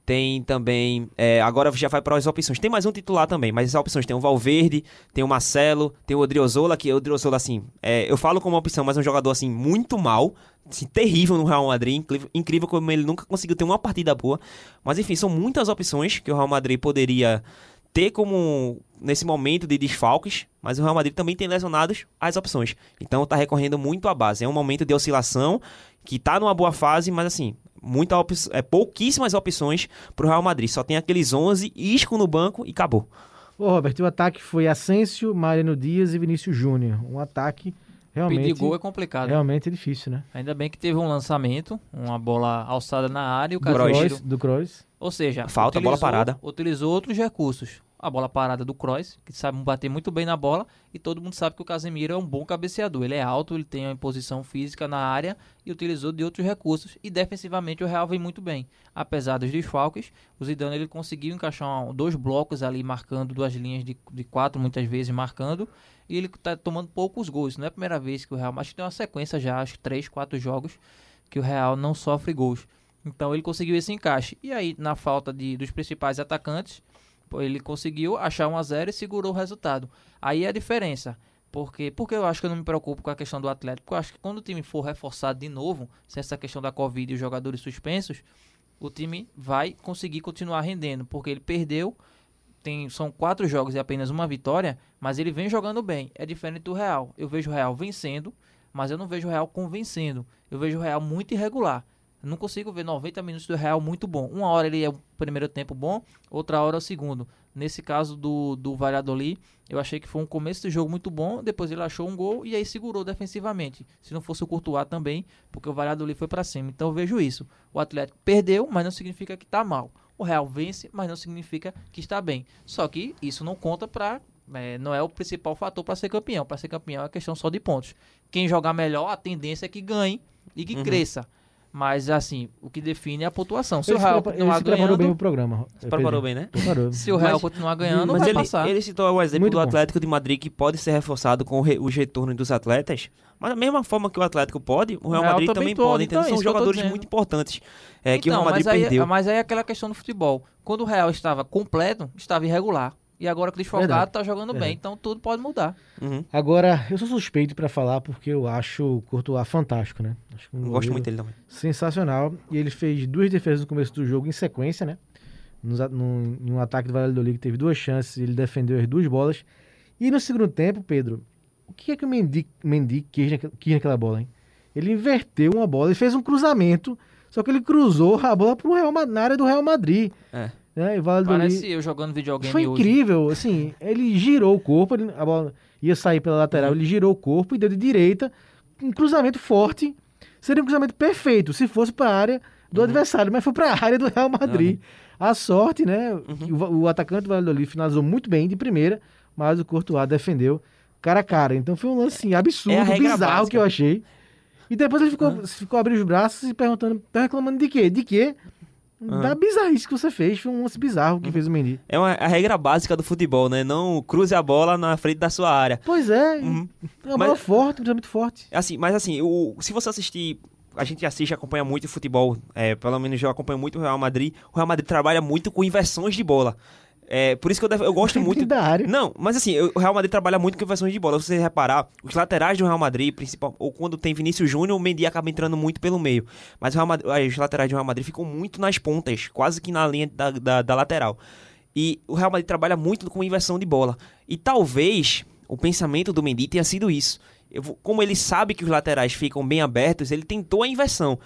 Tem também. é, agora já vai para as opções. Tem mais um titular também, mas as opções tem o Valverde, tem o Marcelo, tem o Odriozola, que o Odriozola, assim, é, eu falo como opção, mas é um jogador, assim, muito mal, assim, terrível no Real Madrid. Incrível, como ele nunca conseguiu ter uma partida boa. Mas enfim, são muitas opções que o Real Madrid poderia ter como nesse momento de desfalques, mas o Real Madrid também tem lesionados as opções. Então tá recorrendo muito à base. É um momento de oscilação que tá numa boa fase, mas assim, muita op é, pouquíssimas opções pro Real Madrid. Só tem aqueles 11, Isco no banco e acabou. Ô, Robert, o ataque foi Asensio, Mariano Dias e Vinícius Júnior. Um ataque realmente, Pedir gol é complicado. realmente difícil, né? Ainda bem que teve um lançamento, uma bola alçada na área e o. Casemiro... Kroos, do. Ou seja, Falta, bola utilizou- parada. Utilizou outros recursos. A bola parada do Kroos, que sabe bater muito bem na bola, e todo mundo sabe que o Casemiro é um bom cabeceador. Ele é alto, ele tem uma imposição física na área e utilizou de outros recursos, e defensivamente o Real vem muito bem. Apesar dos desfalques, o Zidane ele conseguiu encaixar dois blocos ali, marcando duas linhas de, de quatro, muitas vezes marcando, e ele tá tomando poucos gols. Não é a primeira vez que o Real, que tem uma sequência já, acho que três, quatro jogos, que o Real não sofre gols. Então ele conseguiu esse encaixe. E aí, na falta de, dos principais atacantes, ele conseguiu achar 1 a 0 e segurou o resultado. Aí é a diferença. Porque, porque eu acho que eu não me preocupo com a questão do Atlético. Eu acho que quando o time for reforçado de novo, se essa questão da Covid e os jogadores suspensos, o time vai conseguir continuar rendendo. Porque ele perdeu, tem, são quatro jogos e apenas uma vitória, mas ele vem jogando bem. É diferente do Real. Eu vejo o Real vencendo, mas eu não vejo o Real convencendo. Eu vejo o Real muito irregular. Não consigo ver 90 minutos do Real muito bom. Uma hora ele é o primeiro tempo bom, outra hora é o segundo. Nesse caso do, do Valladolid, eu achei que foi um começo de jogo muito bom, depois ele achou um gol e aí segurou defensivamente. Se não fosse o Courtois também, porque o Valladolid foi para cima. Então eu vejo isso. O Atlético perdeu, mas não significa que está mal. O Real vence, mas não significa que está bem. Só que isso não conta para não é o principal fator para ser campeão. Para ser campeão é questão só de pontos. Quem jogar melhor, a tendência é que ganhe e que cresça. Mas, assim, o que define é a pontuação. Se Ele o se Real continuar se preparou bem ganhando, o programa. Se preparou bem, né? Preparou. se o Real Mas- continuar ganhando, Mas vai ele, passar. ele citou o exemplo Muito do bom. Atlético de Madrid que pode ser reforçado com o re- os retornos dos atletas. Mas da mesma forma que o Atlético pode, o Real, Real Madrid também também pode, pode. então é São jogadores muito importantes é, que o Então, Real Madrid mas aí, perdeu. mas aí é aquela questão do futebol. Quando o Real estava completo, estava irregular. E agora que o desfalcado Verdade. está jogando Verdade. bem. Então tudo pode mudar. Uhum. Agora, eu sou suspeito pra falar porque eu acho o Courtois fantástico, né? Acho que um Eu Gosto muito dele também. Sensacional. E ele fez duas defesas no começo do jogo em sequência, né? Nos num, em um ataque do Valladolid que teve duas chances, ele defendeu as duas bolas. E no segundo tempo, Pedro, o que é que o Mendy, Mendy quis, naquela, quis naquela bola, hein? Ele inverteu uma bola e fez um cruzamento, só que ele cruzou a bola pro Real, na área do Real Madrid. É. Né? E Valladolid... Parece eu jogando videogame Foi hoje. incrível, assim, ele girou o corpo, ele- a bola ia sair pela lateral, Uhum. ele girou o corpo e deu de direita, um cruzamento forte, seria um cruzamento perfeito se fosse para a área Uhum. do adversário, mas foi para a área do Real Madrid. A sorte, né, Uhum. o, o atacante do Valladolid finalizou muito bem de primeira, mas o Courtois defendeu cara a cara. Então foi um lance assim, absurdo, É a regra bizarro básica. que eu achei. E depois ele ficou, ficou abrindo os braços e perguntando, tá reclamando de quê? De quê? Da bizarrice que você fez, foi um lance bizarro que fez o Mendy. É uma, a regra básica do futebol, né? Não cruze a bola na frente da sua área. Pois é, Uhum. é uma bola forte, um cruzamento forte. Assim, mas assim, o, se você assistir. A gente assiste acompanha muito futebol. é, pelo menos eu acompanho muito o Real Madrid. O Real Madrid trabalha muito com inversões de bola. É, por isso que eu, eu gosto muito. da área. Não, mas assim, eu- o Real Madrid trabalha muito com inversões de bola. Se você reparar, os laterais do Real Madrid, principal, ou quando tem Vinícius Júnior, o Mendy acaba entrando muito pelo meio. Mas o Real Madrid, os laterais do Real Madrid ficam muito nas pontas, quase que na linha da, da, da lateral. E o Real Madrid trabalha muito com inversão de bola. E talvez o pensamento do Mendy tenha sido isso. Eu como ele sabe que os laterais ficam bem abertos, ele tentou a inversão.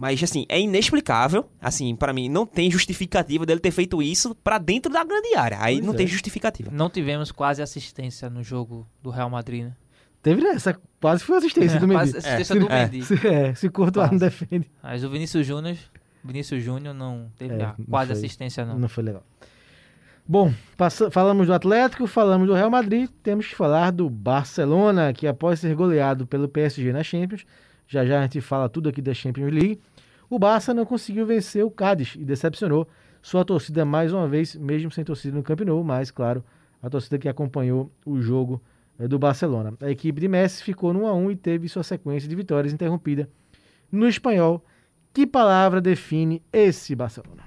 Mas, assim, é inexplicável. Assim, pra mim, não tem justificativa dele ter feito isso pra dentro da grande área. Aí Pois não é. tem justificativa. Não tivemos quase assistência no jogo do Real Madrid, né? Teve essa, quase foi assistência do Quase Mendy. assistência É. do É. Mendy. Se, é, se Courtois não defende, Mas o Vinícius Júnior, Vinícius Júnior não teve É, não quase foi. assistência não. não foi legal. Bom, passa- falamos do Atlético, falamos do Real Madrid, temos que falar do Barcelona, que após ser goleado pelo PSG na Champions, já já a gente fala tudo aqui da Champions League, o Barça não conseguiu vencer o Cádiz e decepcionou sua torcida mais uma vez, mesmo sem torcida no Camp Nou, mas claro, a torcida que acompanhou o jogo eh, do Barcelona. A equipe de Messi ficou no 1 a 1 e teve sua sequência de vitórias interrompida no espanhol. Que palavra define esse Barcelona?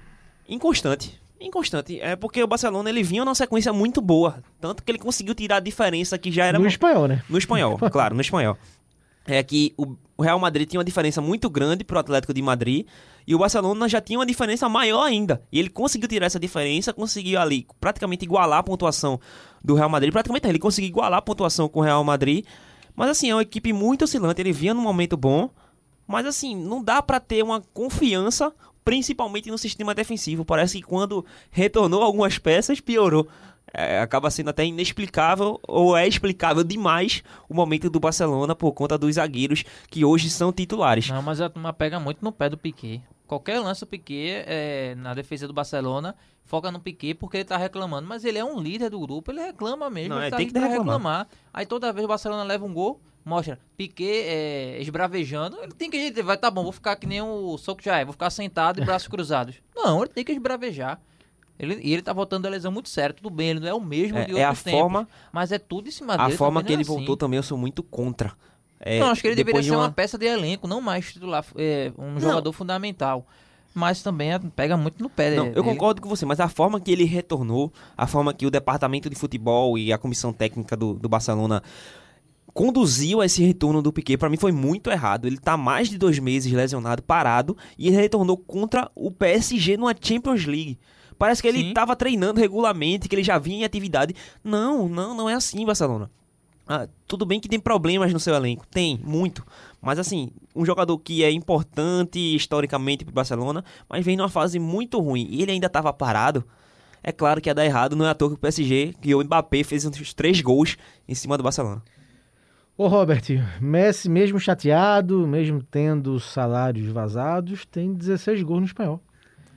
Inconstante. Inconstante. É porque o Barcelona ele vinha numa sequência muito boa. Tanto que ele conseguiu tirar a diferença que já era No espanhol, né? No espanhol, claro, no espanhol. É que o o Real Madrid tinha uma diferença muito grande pro Atlético de Madrid e o Barcelona já tinha uma diferença maior ainda. E ele conseguiu tirar essa diferença, conseguiu ali praticamente igualar a pontuação do Real Madrid. Praticamente ele conseguiu igualar a pontuação com o Real Madrid. Mas assim, é uma equipe muito oscilante. Ele vinha num momento bom, mas assim, não dá pra ter uma confiança, principalmente no sistema defensivo. Parece que quando retornou algumas peças, piorou. É, acaba sendo até inexplicável, ou é explicável demais o momento do Barcelona por conta dos zagueiros que hoje são titulares. Não, mas a turma pega muito no pé do Piquet. Qualquer lance o Piquet é, na defesa do Barcelona foca no Piquet porque ele tá reclamando. Mas ele é um líder do grupo, ele reclama mesmo. Não, ele é, tá tem que reclamar. reclamar. Aí toda vez o Barcelona leva um gol, mostra Piquet é, esbravejando. Ele tem que ele vai, tá bom, vou ficar que nem o Soco já é, vou ficar sentado e braços cruzados. Não, ele tem que esbravejar. Ele, e ele tá voltando da lesão muito sério, tudo bem, ele não é o mesmo É, de é outros a tempos, forma- mas é tudo em cima A dele. forma também que não é ele voltou assim. também eu sou muito contra. É, não, acho que ele deveria depois ser de uma... peça de elenco, não mais titular, é, um jogador fundamental. Mas também é- pega muito no pé Não, dele. eu concordo com você, mas a forma que ele retornou, a forma que o departamento de futebol e a comissão técnica do, do Barcelona conduziu a esse retorno do Piquet, pra mim foi muito errado. Ele tá mais de dois meses lesionado, parado, e ele retornou contra o PSG numa Champions League. Parece que ele Sim. tava treinando regularmente, que ele já vinha em atividade. Não, não, não é assim, Barcelona. Ah, tudo bem que tem problemas no seu elenco, tem, muito. Mas assim, um jogador que é importante historicamente pro Barcelona, mas vem numa fase muito ruim e ele ainda tava parado. É claro que ia dar errado, não é à toa que o PSG, que o Mbappé fez uns três gols em cima do Barcelona. Ô Robert, Messi, mesmo chateado, mesmo tendo salários vazados, tem 16 gols no espanhol.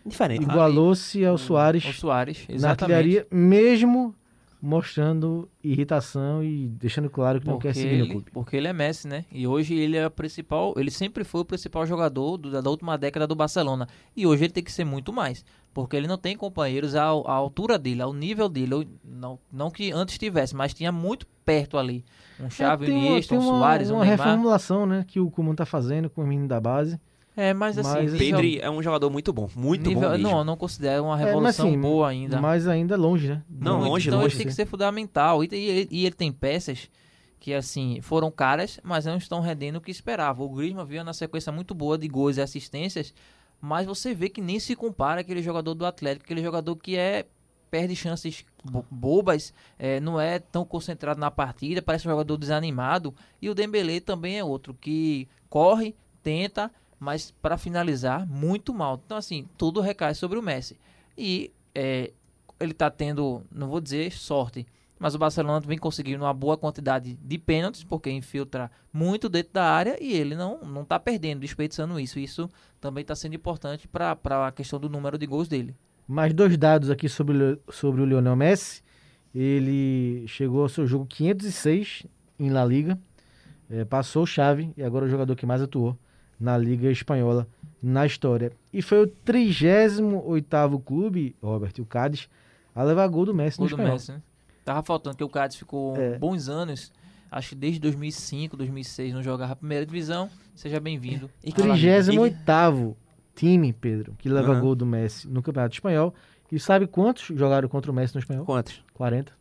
Diferente. Igualou-se ao Soares O Soares, na exatamente. artilharia, mesmo mostrando irritação e deixando claro que não Porque quer seguir no ele, clube. porque ele é Messi, né? E hoje ele é o principal, ele sempre foi o principal jogador do- da última década do Barcelona. E hoje ele tem que ser muito mais, porque ele não tem companheiros à, à altura dele, ao nível dele. Ou Não, não que antes tivesse, mas tinha muito perto ali. Um Xavi, É, um uma, Iniesta, um uma, Soares, um uma Neymar. reformulação, né, que o Kuman tá fazendo com o menino da base. É, mas assim, Mas, Pedri é um jogador muito bom, muito nível- bom mesmo. Não, eu não considero uma É, revolução assim, boa ainda. Mas ainda longe, né? Não, Muito, longe, então longe. ele tem que ser fundamental. E, e ele, e ele tem peças que, assim, foram caras, mas não estão rendendo o que esperava. O Griezmann veio na sequência muito boa de gols e assistências, mas você vê que nem se compara aquele jogador do Atlético, aquele jogador que é perde chances bo- bobas, é, não é tão concentrado na partida, parece um jogador desanimado. E o Dembélé também é outro que corre, tenta, mas para finalizar muito mal. Então assim, tudo recai sobre o Messi. E é, ele tá tendo, não vou dizer sorte, mas o Barcelona vem conseguindo uma boa quantidade de pênaltis, porque infiltra muito dentro da área e ele não, não tá perdendo, desperdiçando isso. Isso também está sendo importante para a questão do número de gols dele. Mais dois dados aqui sobre, sobre o Lionel Messi. Ele chegou ao seu jogo 506 em La Liga, eh, passou o Xavi e agora é o jogador que mais atuou na Liga Espanhola na história. E foi o 38º clube, Robert, o Cádiz, a levar gol do Messi no Gol do espanhol. Messi, né? Tava faltando, que o Cádiz ficou É. bons anos, acho que desde 2005, 2006, não jogava a primeira divisão. Seja bem-vindo. E à La Liga. 38º time, Pedro, que leva Aham. gol do Messi no Campeonato Espanhol. E sabe quantos jogaram contra o Messi no espanhol? Quantos? 40.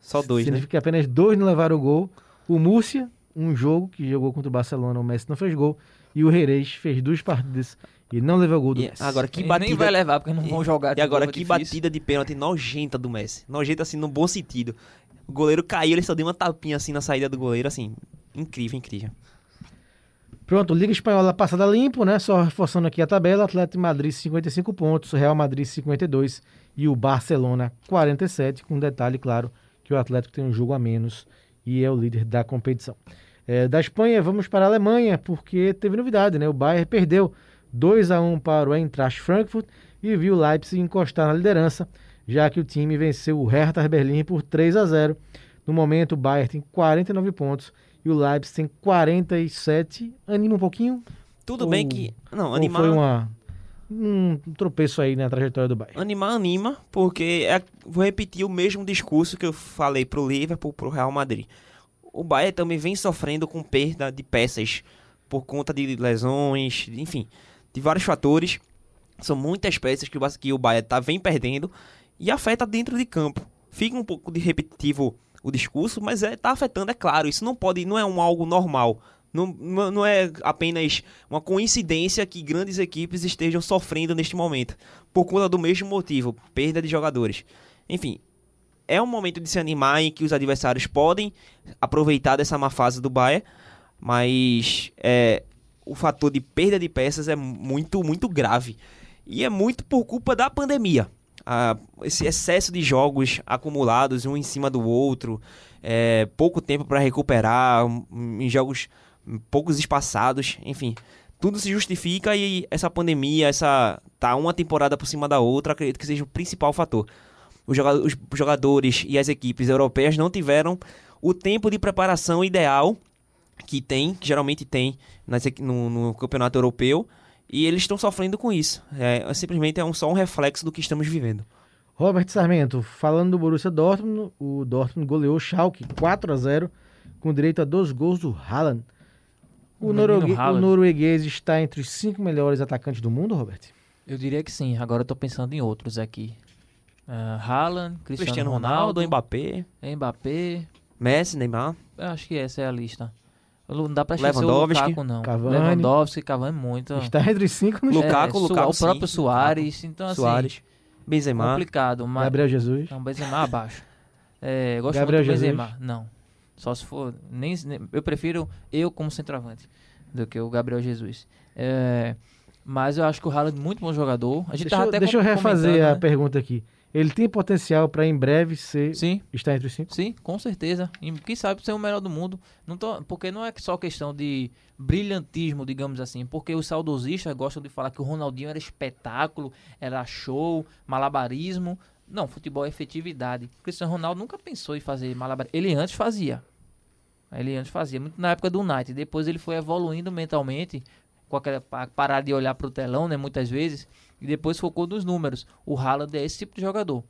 Só dois, né? Significa que apenas dois não levaram gol. O Múrcia, um jogo que jogou contra o Barcelona, o Messi não fez gol. E o Reires fez duas partidas e não levou gol do Messi. agora que batida. nem vai levar, porque não vão jogar de E agora é que difícil. batida de pênalti nojenta do Messi. Nojenta assim no bom sentido. O goleiro caiu, ele só deu uma tapinha assim na saída do goleiro, assim. Incrível, incrível. Pronto, Liga Espanhola passada limpo, né? Só reforçando aqui a tabela: Atlético de Madrid 55 pontos, Real Madrid 52 e o Barcelona 47. Com detalhe, claro, que o Atlético tem um jogo a menos e é o líder da competição. É, da Espanha, vamos para a Alemanha, porque teve novidade, né? O Bayern perdeu 2 a 1 para o Eintracht Frankfurt e viu o Leipzig encostar na liderança, já que o time venceu o Hertha Berlim por 3 a 0. No momento, o Bayern tem 49 pontos e o Leipzig tem 47. Anima um pouquinho? Tudo Ou- bem que. Não, animar. foi uma, um tropeço aí na trajetória do Bayern? Animar anima, porque é, vou repetir o mesmo discurso que eu falei pro Liverpool, pro Real Madrid. O Bayern também vem sofrendo com perda de peças por conta de lesões, enfim, de vários fatores. São muitas peças que o, que Bayern tá, vem perdendo e afeta dentro de campo. Fica um pouco de repetitivo o discurso, mas é, tá afetando, é claro. Isso não pode, não é um algo normal. Não não é apenas uma coincidência que grandes equipes estejam sofrendo neste momento. Por conta do mesmo motivo, perda de jogadores. Enfim, é um momento de se animar em que os adversários podem aproveitar dessa má fase do Bayern, mas é, o fator de perda de peças é muito, muito grave. E é muito por culpa da pandemia. Ah, esse excesso de jogos acumulados um em cima do outro, é, pouco tempo para recuperar, em jogos poucos espaçados, enfim, tudo se justifica e essa pandemia, essa tá uma temporada por cima da outra, acredito que seja o principal fator. Os joga- os jogadores e as equipes europeias não tiveram o tempo de preparação ideal que tem, que geralmente tem no, no campeonato europeu, e eles estão sofrendo com isso. É, simplesmente é um, só um reflexo do que estamos vivendo. Robert Sarmento, falando do Borussia Dortmund, o Dortmund goleou o Schalke 4 a 0 com direito a dois gols do Haaland. O, O noruegue- o Haaland. norueguês está entre os cinco melhores atacantes do mundo, Robert? Eu diria que sim. Agora eu tô pensando em outros aqui. Uh, Haaland, Cristiano, Cristiano Ronaldo, Ronaldo, Mbappé, Mbappé. Messi, Neymar. Eu acho que essa é a lista. Não dá pra esquecer o Lewandowski, Lukaku, não. Cavani. Lewandowski, Cavani muito. Está entre os cinco no Lu- Lukaku, é, Lukaku, O próprio sim. Soares. Então, assim, Soares, Benzema. complicado. Mas... Gabriel Jesus. Não, Benzema abaixo. É, gosto Gabriel muito do Jesus. Benzema. Não. Só se for. Nem, nem- eu prefiro eu como centroavante do que o Gabriel Jesus. É, mas eu acho que o Haaland é muito bom jogador. A gente Deixa, tava eu- até deixa eu refazer comentando, a né? pergunta aqui. Ele tem potencial para em breve ser Sim, estar entre os cinco? sim, com certeza. E quem sabe ser o melhor do mundo. Não tô, porque não é só questão de brilhantismo, digamos assim. Porque os saudosistas gostam de falar que o Ronaldinho era espetáculo, era show, malabarismo. Não, futebol é efetividade. O Cristiano Ronaldo nunca pensou em fazer malabarismo. Ele antes fazia. Ele antes fazia, muito na época do United. Depois ele foi evoluindo mentalmente, com aquela pa- parar de olhar pro telão, né, muitas vezes, e depois focou nos números. O Haaland é esse tipo de jogador.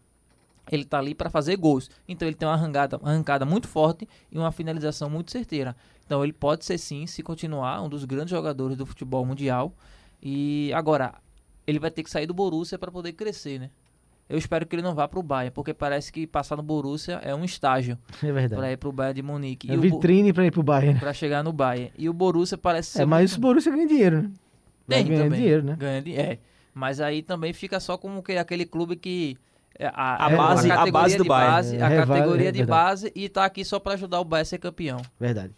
Ele tá ali para fazer gols. Então ele tem uma arrancada, arrancada muito forte e uma finalização muito certeira. Então ele pode ser sim, se continuar, um dos grandes jogadores do futebol mundial. E agora, ele vai ter que sair do Borussia para poder crescer, né? Eu espero que ele não vá pro Bayern, porque parece que passar no Borussia é um estágio É verdade. para ir pro Bayern de Munique. É E o vitrine para ir pro Bayern. Pra chegar no Bayern. E o Borussia parece ser. É, mas muito- o Borussia ganha dinheiro, né? Tem ganhando também. dinheiro, né? Ganha di- é. Mas aí também fica só como que aquele clube que. é A, A é base- a categoria base do de Bayern. base, É, a categoria é de base e tá aqui só pra ajudar o Bayern a ser campeão. Verdade.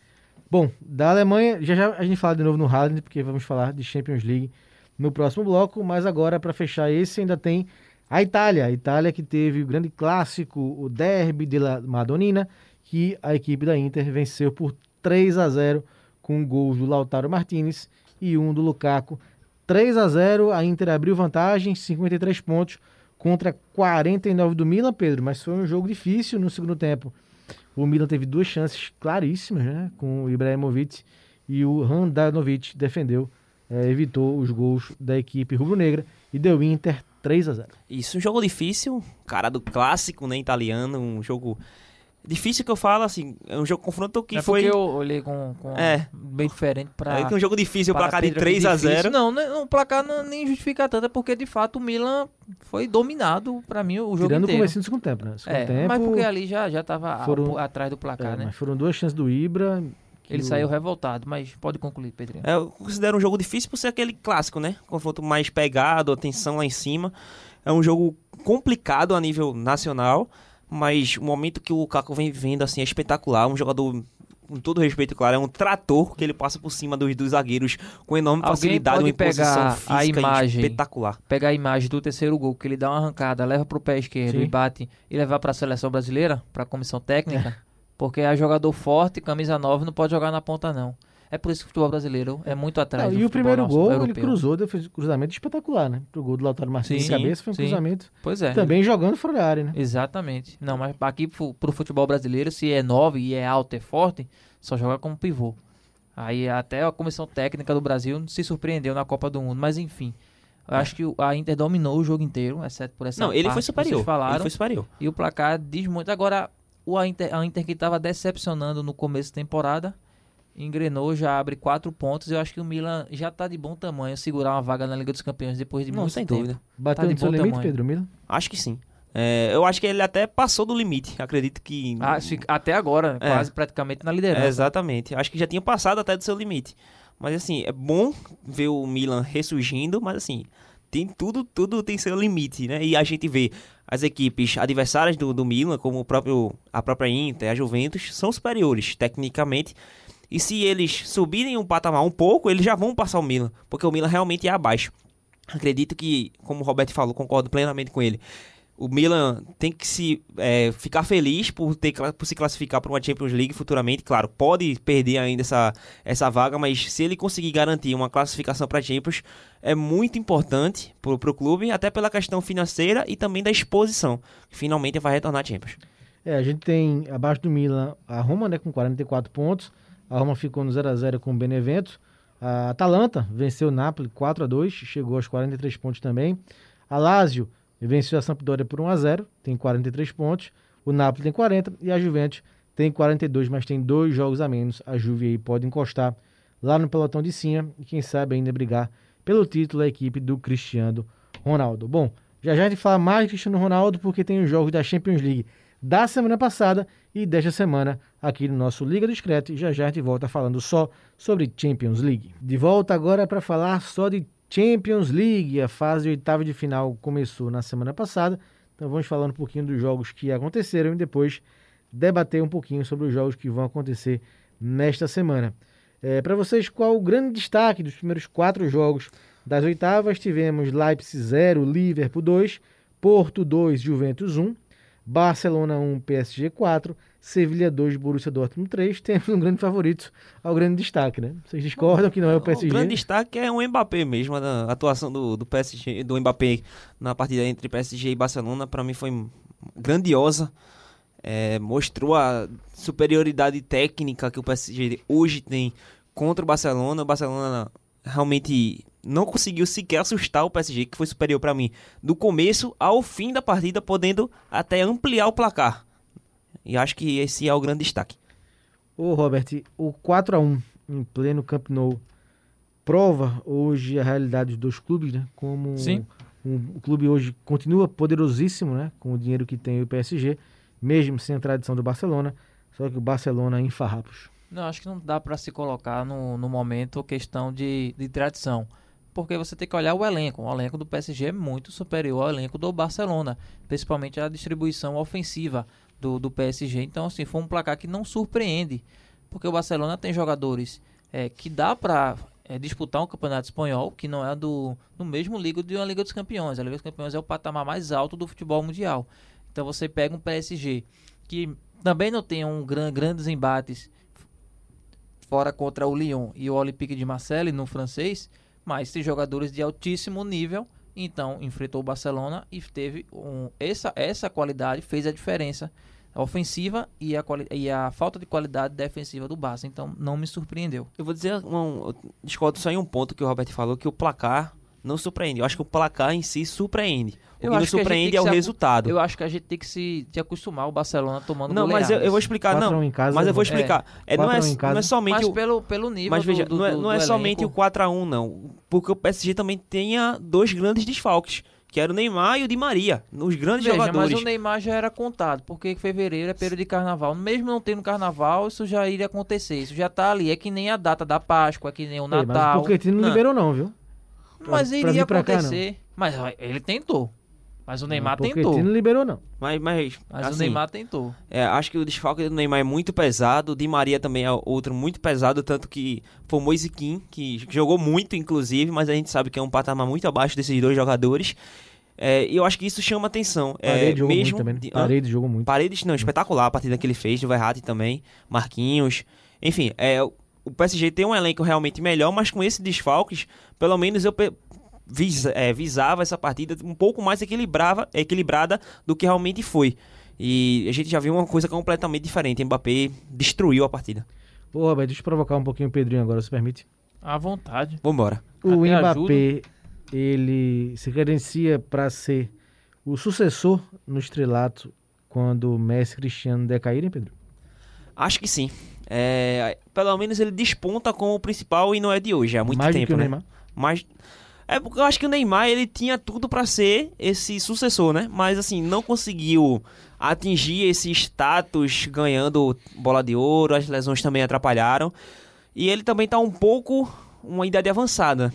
Bom, da Alemanha, já já a gente fala de novo no Haaland, porque vamos falar de Champions League no próximo bloco, mas agora para fechar esse ainda tem a Itália, a Itália que teve o grande clássico, o Derby della Madonnina, que a equipe da Inter venceu por 3 a 0 com gols do Lautaro Martinez e um do Lukaku. 3 a 0, a Inter abriu vantagem, 53 pontos contra 49 do Milan, Pedro, mas foi um jogo difícil no segundo tempo. O Milan teve duas chances claríssimas, né? Com o Ibrahimovic e o Handanovic defendeu, eh, evitou os gols da equipe rubro-negra e deu Inter 3 a 0. Isso, um jogo difícil, cara do clássico, né, italiano, um jogo difícil que eu falo, assim, é um jogo confronto que é foi... porque eu olhei com, com É. bem diferente pra. É que um jogo difícil, o placar de Pedro, 3 que a difícil. 0 Não, né, o placar não, nem justifica tanto, é porque de fato o Milan foi dominado pra mim o jogo Tirando o inteiro. começo do segundo tempo, né? Segundo É, tempo, mas porque ali já, já tava a- foram- atrás do é, placar, né? mas foram duas chances do Ibra. Ele o- saiu revoltado, mas pode concluir, Pedrinho. É, eu considero um jogo difícil por ser aquele clássico, né? Confronto mais pegado, atenção lá em cima. É um jogo complicado a nível nacional, mas o momento que o Lukaku vem vivendo assim é espetacular. Um jogador, com todo respeito, claro, é um trator que ele passa por cima dos, dos zagueiros com enorme Alguém facilidade, pode uma imposição pegar a física imagem espetacular. Pegar a imagem do terceiro gol, que ele dá uma arrancada, leva pro pé esquerdo Sim. e bate e levar pra seleção brasileira, pra comissão técnica, porque é jogador forte, camisa 9, não pode jogar na ponta não. É por isso que o futebol brasileiro é muito atrás Não, do e o primeiro nosso, gol, ele europeu. cruzou, deu- fez um cruzamento espetacular, né? Pro gol do Lautaro Martins de cabeça, foi um sim. cruzamento Pois é. também jogando fora da área, né? Exatamente. Não, mas aqui fu- pro futebol brasileiro, se é 9 e é alto, é forte, só joga como pivô. Aí até a comissão técnica do Brasil se surpreendeu na Copa do Mundo, mas enfim. Eu acho que o- a Inter dominou o jogo inteiro, exceto por essa Não, ele foi que superior. Vocês falaram, Ele foi superior. E o placar diz muito. Agora, o a Inter, a Inter que estava decepcionando no começo da temporada, engrenou, já abre quatro pontos. Eu acho que o Milan já tá de bom tamanho segurar uma vaga na Liga dos Campeões depois de Não, muito sem tempo. dúvida. Bateu Tá de bom limite, tamanho. Pedro Mila? Acho que sim. É, eu acho que ele até passou do limite. Acredito que. Ah, até agora, É. quase praticamente na É, liderança. exatamente. Acho que já tinha passado até do seu limite. Mas assim, é bom ver o Milan ressurgindo, mas assim, tem tudo, tudo tem seu limite, né? E a gente vê as equipes adversárias do, do Milan, como o próprio, a própria Inter, a Juventus, são superiores tecnicamente. E se eles subirem um patamar um pouco, eles já vão passar o Milan, porque o Milan realmente é abaixo. Acredito que, como o Roberto falou, concordo plenamente com ele. O Milan tem que se é, ficar feliz por, ter, por se classificar para uma Champions League futuramente. Claro, pode perder ainda essa, essa vaga, mas se ele conseguir garantir uma classificação para Champions, é muito importante para o clube, até pela questão financeira e também da exposição. Finalmente vai retornar à Champions. É, a gente tem abaixo do Milan a Roma, né, com 44 pontos. A Roma ficou no 0 a 0 com o Benevento. A Atalanta venceu o Napoli 4 a 2, chegou aos 43 pontos também. A Lazio venceu a Sampdoria por 1 a 0, tem 43 pontos. O Napoli tem 40 e a Juventus tem 42, mas tem dois jogos a menos. A Juve aí pode encostar lá no pelotão de cima e quem sabe ainda brigar pelo título a equipe do Cristiano Ronaldo. Bom, já já a gente fala mais de Cristiano Ronaldo porque tem os jogos da Champions League da semana passada e desta semana aqui no nosso Liga do Discreto. E já já a gente volta falando só sobre Champions League. De volta agora para falar só de Champions League. A fase de oitava de final começou na semana passada. Então vamos falando um pouquinho dos jogos que aconteceram e depois debater um pouquinho sobre os jogos que vão acontecer nesta semana. É, para vocês, qual o grande destaque dos primeiros quatro jogos das oitavas? Tivemos Leipzig 0, Liverpool 2, Porto 2, Juventus 1, Barcelona 1, PSG 4, Sevilha 2, Borussia Dortmund 3. Temos um grande favorito ao grande destaque, né? Vocês discordam que não é o PSG? O grande destaque é o Mbappé mesmo, a atuação do, do PSG, do Mbappé na partida entre PSG e Barcelona, para mim foi grandiosa. É, mostrou a superioridade técnica que o PSG hoje tem contra o Barcelona. O Barcelona realmente não conseguiu sequer assustar o PSG, que foi superior para mim, do começo ao fim da partida, podendo até ampliar o placar. E acho que esse é o grande destaque. Ô Robert, o 4 a 1 em pleno Camp Nou prova hoje a realidade dos dois clubes, né? Como Sim. um- o clube hoje continua poderosíssimo, né? Com o dinheiro que tem o PSG, mesmo sem a tradição do Barcelona, só que o Barcelona em farrapos. Não, acho que não dá para se colocar no, no momento questão de, de tradição. Porque você tem que olhar o elenco. O elenco do PSG é muito superior ao elenco do Barcelona. Principalmente a distribuição ofensiva do, do PSG. Então, assim, foi um placar que não surpreende. Porque o Barcelona tem jogadores é, que dá para disputar um campeonato espanhol, que não é do, do mesmo liga de uma Liga dos Campeões. A Liga dos Campeões é o patamar mais alto do futebol mundial. Então você pega um PSG que também não tem um gran, grandes embates fora contra o Lyon e o Olympique de Marseille no francês, mas tem jogadores de altíssimo nível, então enfrentou o Barcelona e teve um, essa essa qualidade fez a diferença a ofensiva e a, e a falta de qualidade defensiva do Barça, então não me surpreendeu. Eu vou dizer, um, discordo só em um ponto que o Robert falou, que o placar não surpreende. Eu acho que o placar em si surpreende. O que não a surpreende que é o resultado. Eu acho que a gente tem que se, se acostumar o Barcelona tomando Não, mas eu, eu vou explicar, 4 a 1 não. em casa, mas eu vou é. explicar. É, não, é, 4 a 1 em casa. não é somente Mas o... pelo, pelo nível Mas veja, do, do, não é, do- não é somente o elenco. 4x1, não. Porque o PSG também tenha dois grandes desfalques, que era o Neymar e o Di Maria, nos grandes Veja, jogadores. mas o Neymar já era contado, porque fevereiro é período de carnaval. Mesmo não tendo carnaval, isso já iria acontecer. Isso já tá ali. É que nem a data da Páscoa, é que nem o Ei, mas o Natal. Pochettino não Não. liberou não, viu? Mas pra iria pra cá, não. acontecer. mas ó, ele tentou. Mas o Neymar o Pochettino tentou. não liberou não. Mas, mas, Mas o assim, Neymar tentou. É, acho que o desfalque do Neymar é muito pesado. O Di Maria também é outro muito pesado, tanto que foi o Kean, que jogou muito, inclusive, mas a gente sabe que é um patamar muito abaixo desses dois jogadores. É, e eu acho que isso chama atenção. É, Paredes jogou mesmo muito também. né? de-? Paredes jogou muito. Paredes, não, espetacular a partida que ele fez, do Verratti também, Marquinhos. Enfim, é, o PSG tem um elenco realmente melhor, mas com esses desfalques, pelo menos eu vis- é, visava essa partida um pouco mais equilibrava, equilibrada do que realmente foi. E a gente já viu uma coisa completamente diferente. Mbappé destruiu a partida. Ô, Robert, deixa eu provocar um pouquinho o Pedrinho agora, se permite. À vontade. Vambora. O Até Mbappé, ele se credencia para ser o sucessor no estrelato quando Messi e Cristiano decaírem, Pedro? Acho que sim. É, pelo menos ele desponta como o principal e não é de hoje, há muito Mais do tempo, que o né? Neymar? Mas é porque eu acho que o Neymar ele tinha tudo pra ser esse sucessor, né? Mas assim, não conseguiu atingir esse status ganhando bola de ouro, as lesões também atrapalharam. E ele também tá um pouco uma idade avançada.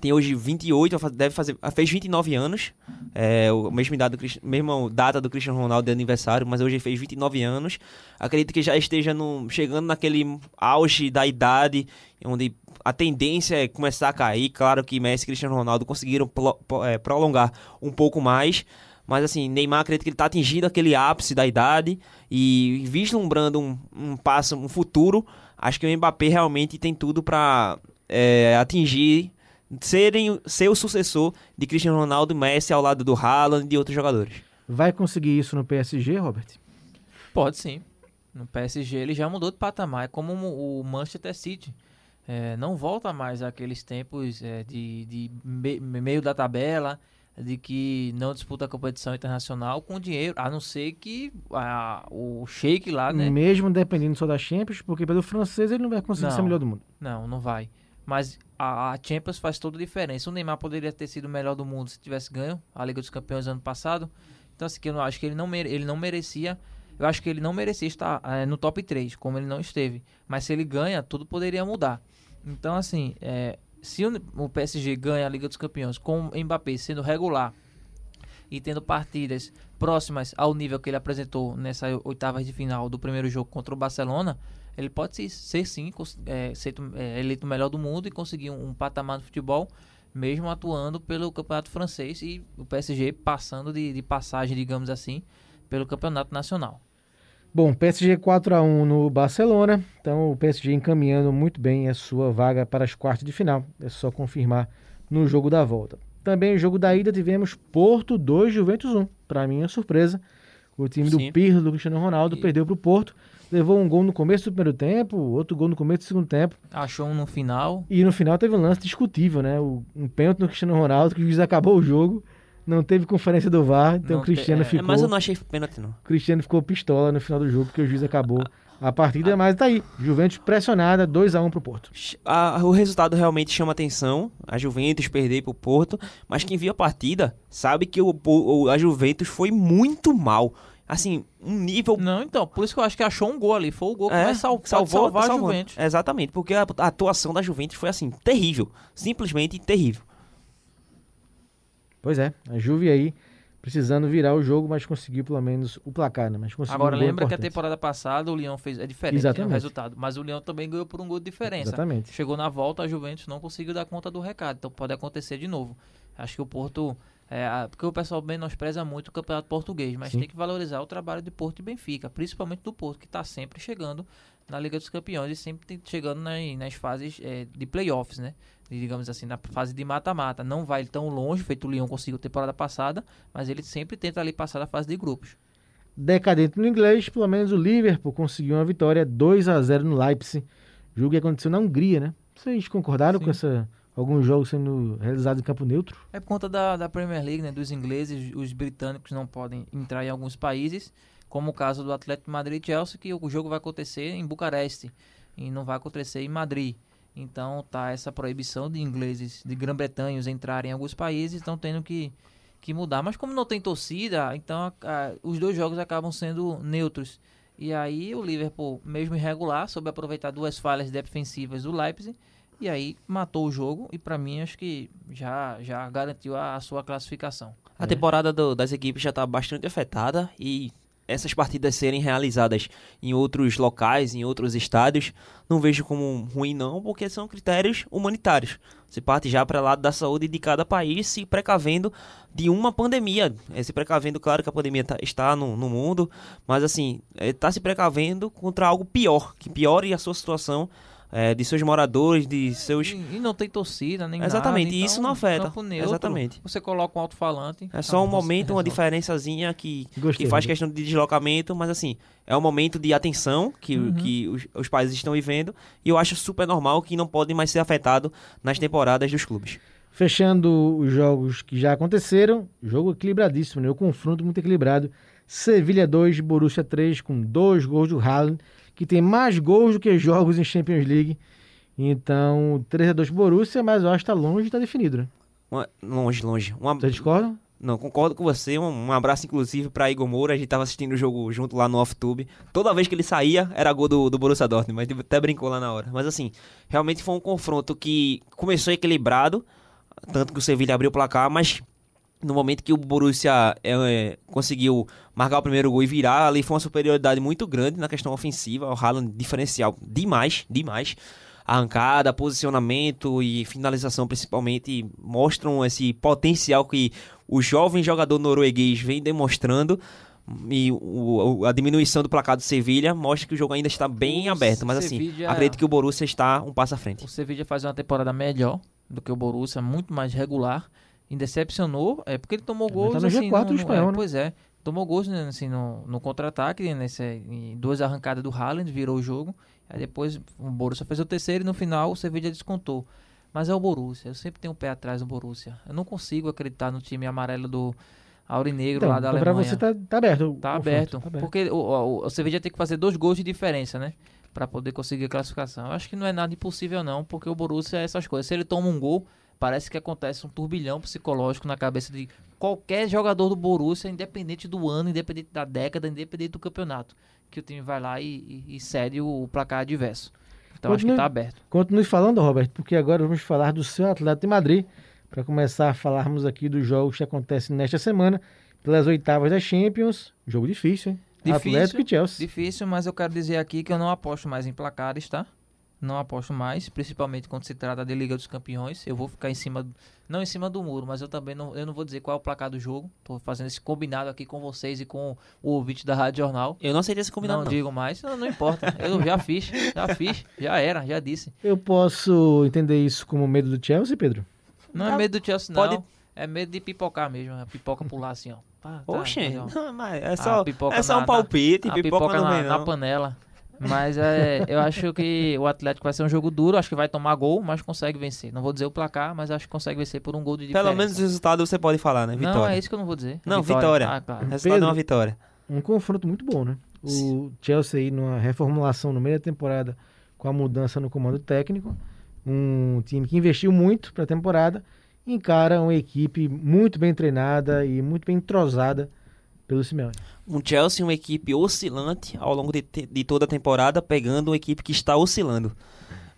Tem hoje 28, vai fa- deve fazer, fez 29 anos. É o mesmo idade do, mesma data do Cristiano Ronaldo de aniversário, mas hoje fez 29 anos. Acredito que já esteja no, chegando naquele auge da idade, onde a tendência é começar a cair. Claro que Messi e Cristiano Ronaldo conseguiram po- é, prolongar um pouco mais, Mas assim, Neymar acredita que ele tá atingindo aquele ápice da idade e vislumbrando um, um passo, um futuro. Acho que o Mbappé realmente tem tudo para atingir, serem, ser o sucessor de Cristiano Ronaldo e Messi ao lado do Haaland e de outros jogadores. Vai conseguir isso no PSG, Robert? Pode sim. No PSG ele já mudou de patamar. É como o Manchester City. É, não volta mais àqueles tempos é, de, de me- meio da tabela, de que não disputa a competição internacional com dinheiro, a não ser que a- o Sheik lá, né? Mesmo dependendo só da Champions, porque pelo francês ele não vai conseguir Não. ser o melhor do mundo. Não, não vai. Mas a, Champions faz toda a diferença. O Neymar poderia ter sido o melhor do mundo se tivesse ganho a Liga dos Campeões ano passado. Então, assim, eu não acho que ele não, mere- ele não merecia. Eu acho que ele não merecia estar eh, no top 3, como ele não esteve. Mas se ele ganha, tudo poderia mudar. Então, assim, eh, se o, o PSG ganha a Liga dos Campeões com o Mbappé sendo regular e tendo partidas próximas ao nível que ele apresentou nessa oitavas de final do primeiro jogo contra o Barcelona, ele pode ser, ser sim é, ser, é, eleito o melhor do mundo e conseguir um, um patamar no futebol, mesmo atuando pelo campeonato francês e o PSG passando de, de passagem, digamos assim, pelo campeonato nacional. Bom, PSG 4 a 1 no Barcelona. Então o PSG encaminhando muito bem a sua vaga para as quartas de final. É só confirmar no jogo da volta. Também no jogo da ida tivemos Porto 2 Juventus 1. Para mim é surpresa. O time do. Pirlo do Cristiano Ronaldo E- perdeu para o Porto. Levou um gol no começo do primeiro tempo, outro gol no começo do segundo tempo. Achou um no final. E no final teve um lance discutível, né? Um pênalti no Cristiano Ronaldo, que o juiz acabou o jogo. Não teve conferência do VAR, então Não o Cristiano é, É, ficou. mas eu não achei pênalti, não. O Cristiano ficou pistola no final do jogo, porque o juiz acabou a partida, mas tá aí. Juventus pressionada, 2x1 pro Porto. A- o resultado realmente chama atenção. A Juventus perder pro Porto, mas quem viu a partida sabe que o, o- a Juventus foi muito mal. Assim, um nível Não, então, por isso que eu acho que achou um gol ali. Foi o gol que É, vai sal, salvou, salvar a. Juventus. Exatamente, porque a, atuação da Juventus foi assim, terrível. Simplesmente terrível. Pois é, a Juve aí precisando virar o jogo, mas conseguiu pelo menos o placar, né? Mas conseguiu Agora um lembra que a temporada passada o Leão fez. É diferente né, o resultado. Mas o Leão também ganhou por um gol de diferença. Exatamente. Chegou na volta, a Juventus não conseguiu dar conta do recado. Então pode acontecer de novo. Acho que o Porto. É, porque o pessoal menospreza muito o campeonato português, mas Sim. tem que valorizar o trabalho de Porto e Benfica, principalmente do Porto, que está sempre chegando na Liga dos Campeões e sempre tem- chegando nas, nas fases é, de playoffs, né? De, digamos assim, na fase de mata-mata. Não vai tão longe, feito o Lyon conseguiu temporada passada, mas ele sempre tenta ali passar da fase de grupos. Decadente no inglês, pelo menos o Liverpool conseguiu uma vitória 2 a 0 no Leipzig. Jogo que aconteceu na Hungria, né? Vocês concordaram Sim. com essa alguns jogos sendo realizados em campo neutro? É por conta da, da Premier League, né? Dos ingleses, os britânicos não podem entrar em alguns países, como o caso do Atlético Madrid e Chelsea, que o jogo vai acontecer em Bucareste e não vai acontecer em Madrid. Então tá essa proibição de ingleses de Grã-Bretanha entrarem em alguns países, estão tendo que, que mudar. Mas como não tem torcida, então a- a- os dois jogos acabam sendo neutros. E aí o Liverpool, mesmo irregular, soube aproveitar duas falhas defensivas do Leipzig e aí matou o jogo e pra mim acho que já já garantiu a, a sua classificação. A temporada do- das equipes já está bastante afetada e essas partidas serem realizadas em outros locais, em outros estádios, não vejo como ruim não, porque são critérios humanitários. Você parte já para lado da saúde de cada país, se precavendo de uma pandemia. É, se precavendo, claro que a pandemia tá- está no, no mundo, mas assim, está se precavendo contra algo pior, que piore a sua situação é, de seus moradores, de seus... E, e não tem torcida nem Exatamente, nada. e isso então, não afeta. campo neutro, Exatamente. Você coloca um alto-falante. É só um momento, uma diferençazinha que, Gostei, que faz né? questão de deslocamento, mas assim, é um momento de atenção que, Uhum. que os, os países estão vivendo e eu acho super normal que não podem mais ser afetados nas temporadas dos clubes. Fechando os jogos que já aconteceram, jogo equilibradíssimo, né? O confronto muito equilibrado. Sevilha 2, Borussia 3, com dois gols do Haaland, que tem mais gols do que jogos em Champions League. Então, 3 a 2 pro Borussia, mas eu acho que tá longe estar definido, né? Uma- longe, longe. Uma, Vocês discordam? não, concordo com você. Um, um abraço, inclusive, para Igor Moura. A gente tava assistindo o jogo junto lá no off-tube. Toda vez que ele saía, era gol do, do Borussia Dortmund, mas até brincou lá na hora. Mas assim, realmente foi um confronto que começou equilibrado, tanto que o Sevilla abriu o placar, mas no momento que o Borussia é, é, conseguiu marcar o primeiro gol e virar, ali foi uma superioridade muito grande na questão ofensiva. O Haaland diferencial demais, demais. arrancada, posicionamento e finalização principalmente mostram esse potencial que o jovem jogador norueguês vem demonstrando. E o- a diminuição do placar do Sevilha mostra que o jogo ainda está bem O aberto. Mas assim, Sevilla- acredito que o Borussia está um passo à frente. O Sevilla faz uma temporada melhor do que o Borussia, muito mais regular. E decepcionou, é porque ele tomou gols tá no assim, G4 do no- no- espanhol, é, né? Pois é, tomou gols né, assim, no, no contra-ataque, né, nesse, em duas arrancadas do Haaland, virou o jogo. Aí depois o Borussia fez o terceiro e no final o Sevilla descontou. Mas é o Borussia, eu sempre tenho um pé atrás do Borussia. Eu não consigo acreditar no time amarelo do Aurinegro Então, lá da então pra Alemanha. você tá, tá aberto. o Tá aberto. tá aberto. Porque o, o, o Sevilla tem que fazer dois gols de diferença, né? Pra poder conseguir a classificação. Eu acho que não é nada impossível, não, porque o Borussia é essas coisas. Se ele toma um gol, parece que acontece um turbilhão psicológico na cabeça de qualquer jogador do Borussia, independente do ano, independente da década, independente do campeonato. Que o time vai lá e, e- e cede o, placar adverso. Então acho que Continue- tá aberto. Continue falando, Roberto, porque agora vamos falar do seu Atlético de Madrid. Para começar a falarmos aqui dos jogos que acontecem nesta semana, pelas oitavas da Champions. Jogo difícil, hein? Difícil, Atlético e Chelsea. Difícil, mas eu quero dizer aqui que eu não aposto mais em placares, tá? Não aposto mais, principalmente quando se trata de Liga dos Campeões. Eu vou ficar em cima, não em cima do muro, mas eu também não, eu não vou dizer qual é o placar do jogo. Tô fazendo esse combinado aqui com vocês e com o ouvinte da Rádio Jornal. Eu não aceitei esse combinado, não, não. digo mais, não, não importa. Eu já fiz, já fiz, já era, já disse. Eu posso entender isso como medo do Chelsea, Pedro? Não é Tá, medo do Chelsea, não. pode- É medo de pipocar mesmo, a pipoca pular assim, ó. Pá, tá, Oxe, tá, ó. não, mas é só, pipoca é só na- um palpite, a pipoca, não na, vem na não. panela. Mas é, eu acho que o Atlético vai ser um jogo duro, acho que vai tomar gol, mas consegue vencer. Não vou dizer o placar, mas acho que consegue vencer por um gol de diferença. Pelo menos o resultado você pode falar, né? Vitória. Não, é isso que eu não vou dizer. Não, vitória. Ah, claro. O resultado é Pedro. uma vitória. Um confronto muito bom, né? O Chelsea aí numa reformulação no meio da temporada com a mudança no comando técnico. Um time que investiu muito para a temporada. Encara uma equipe muito bem treinada e muito bem entrosada pelo Simeone. Um Chelsea, uma equipe oscilante ao longo de, de toda a temporada, pegando uma equipe que está oscilando.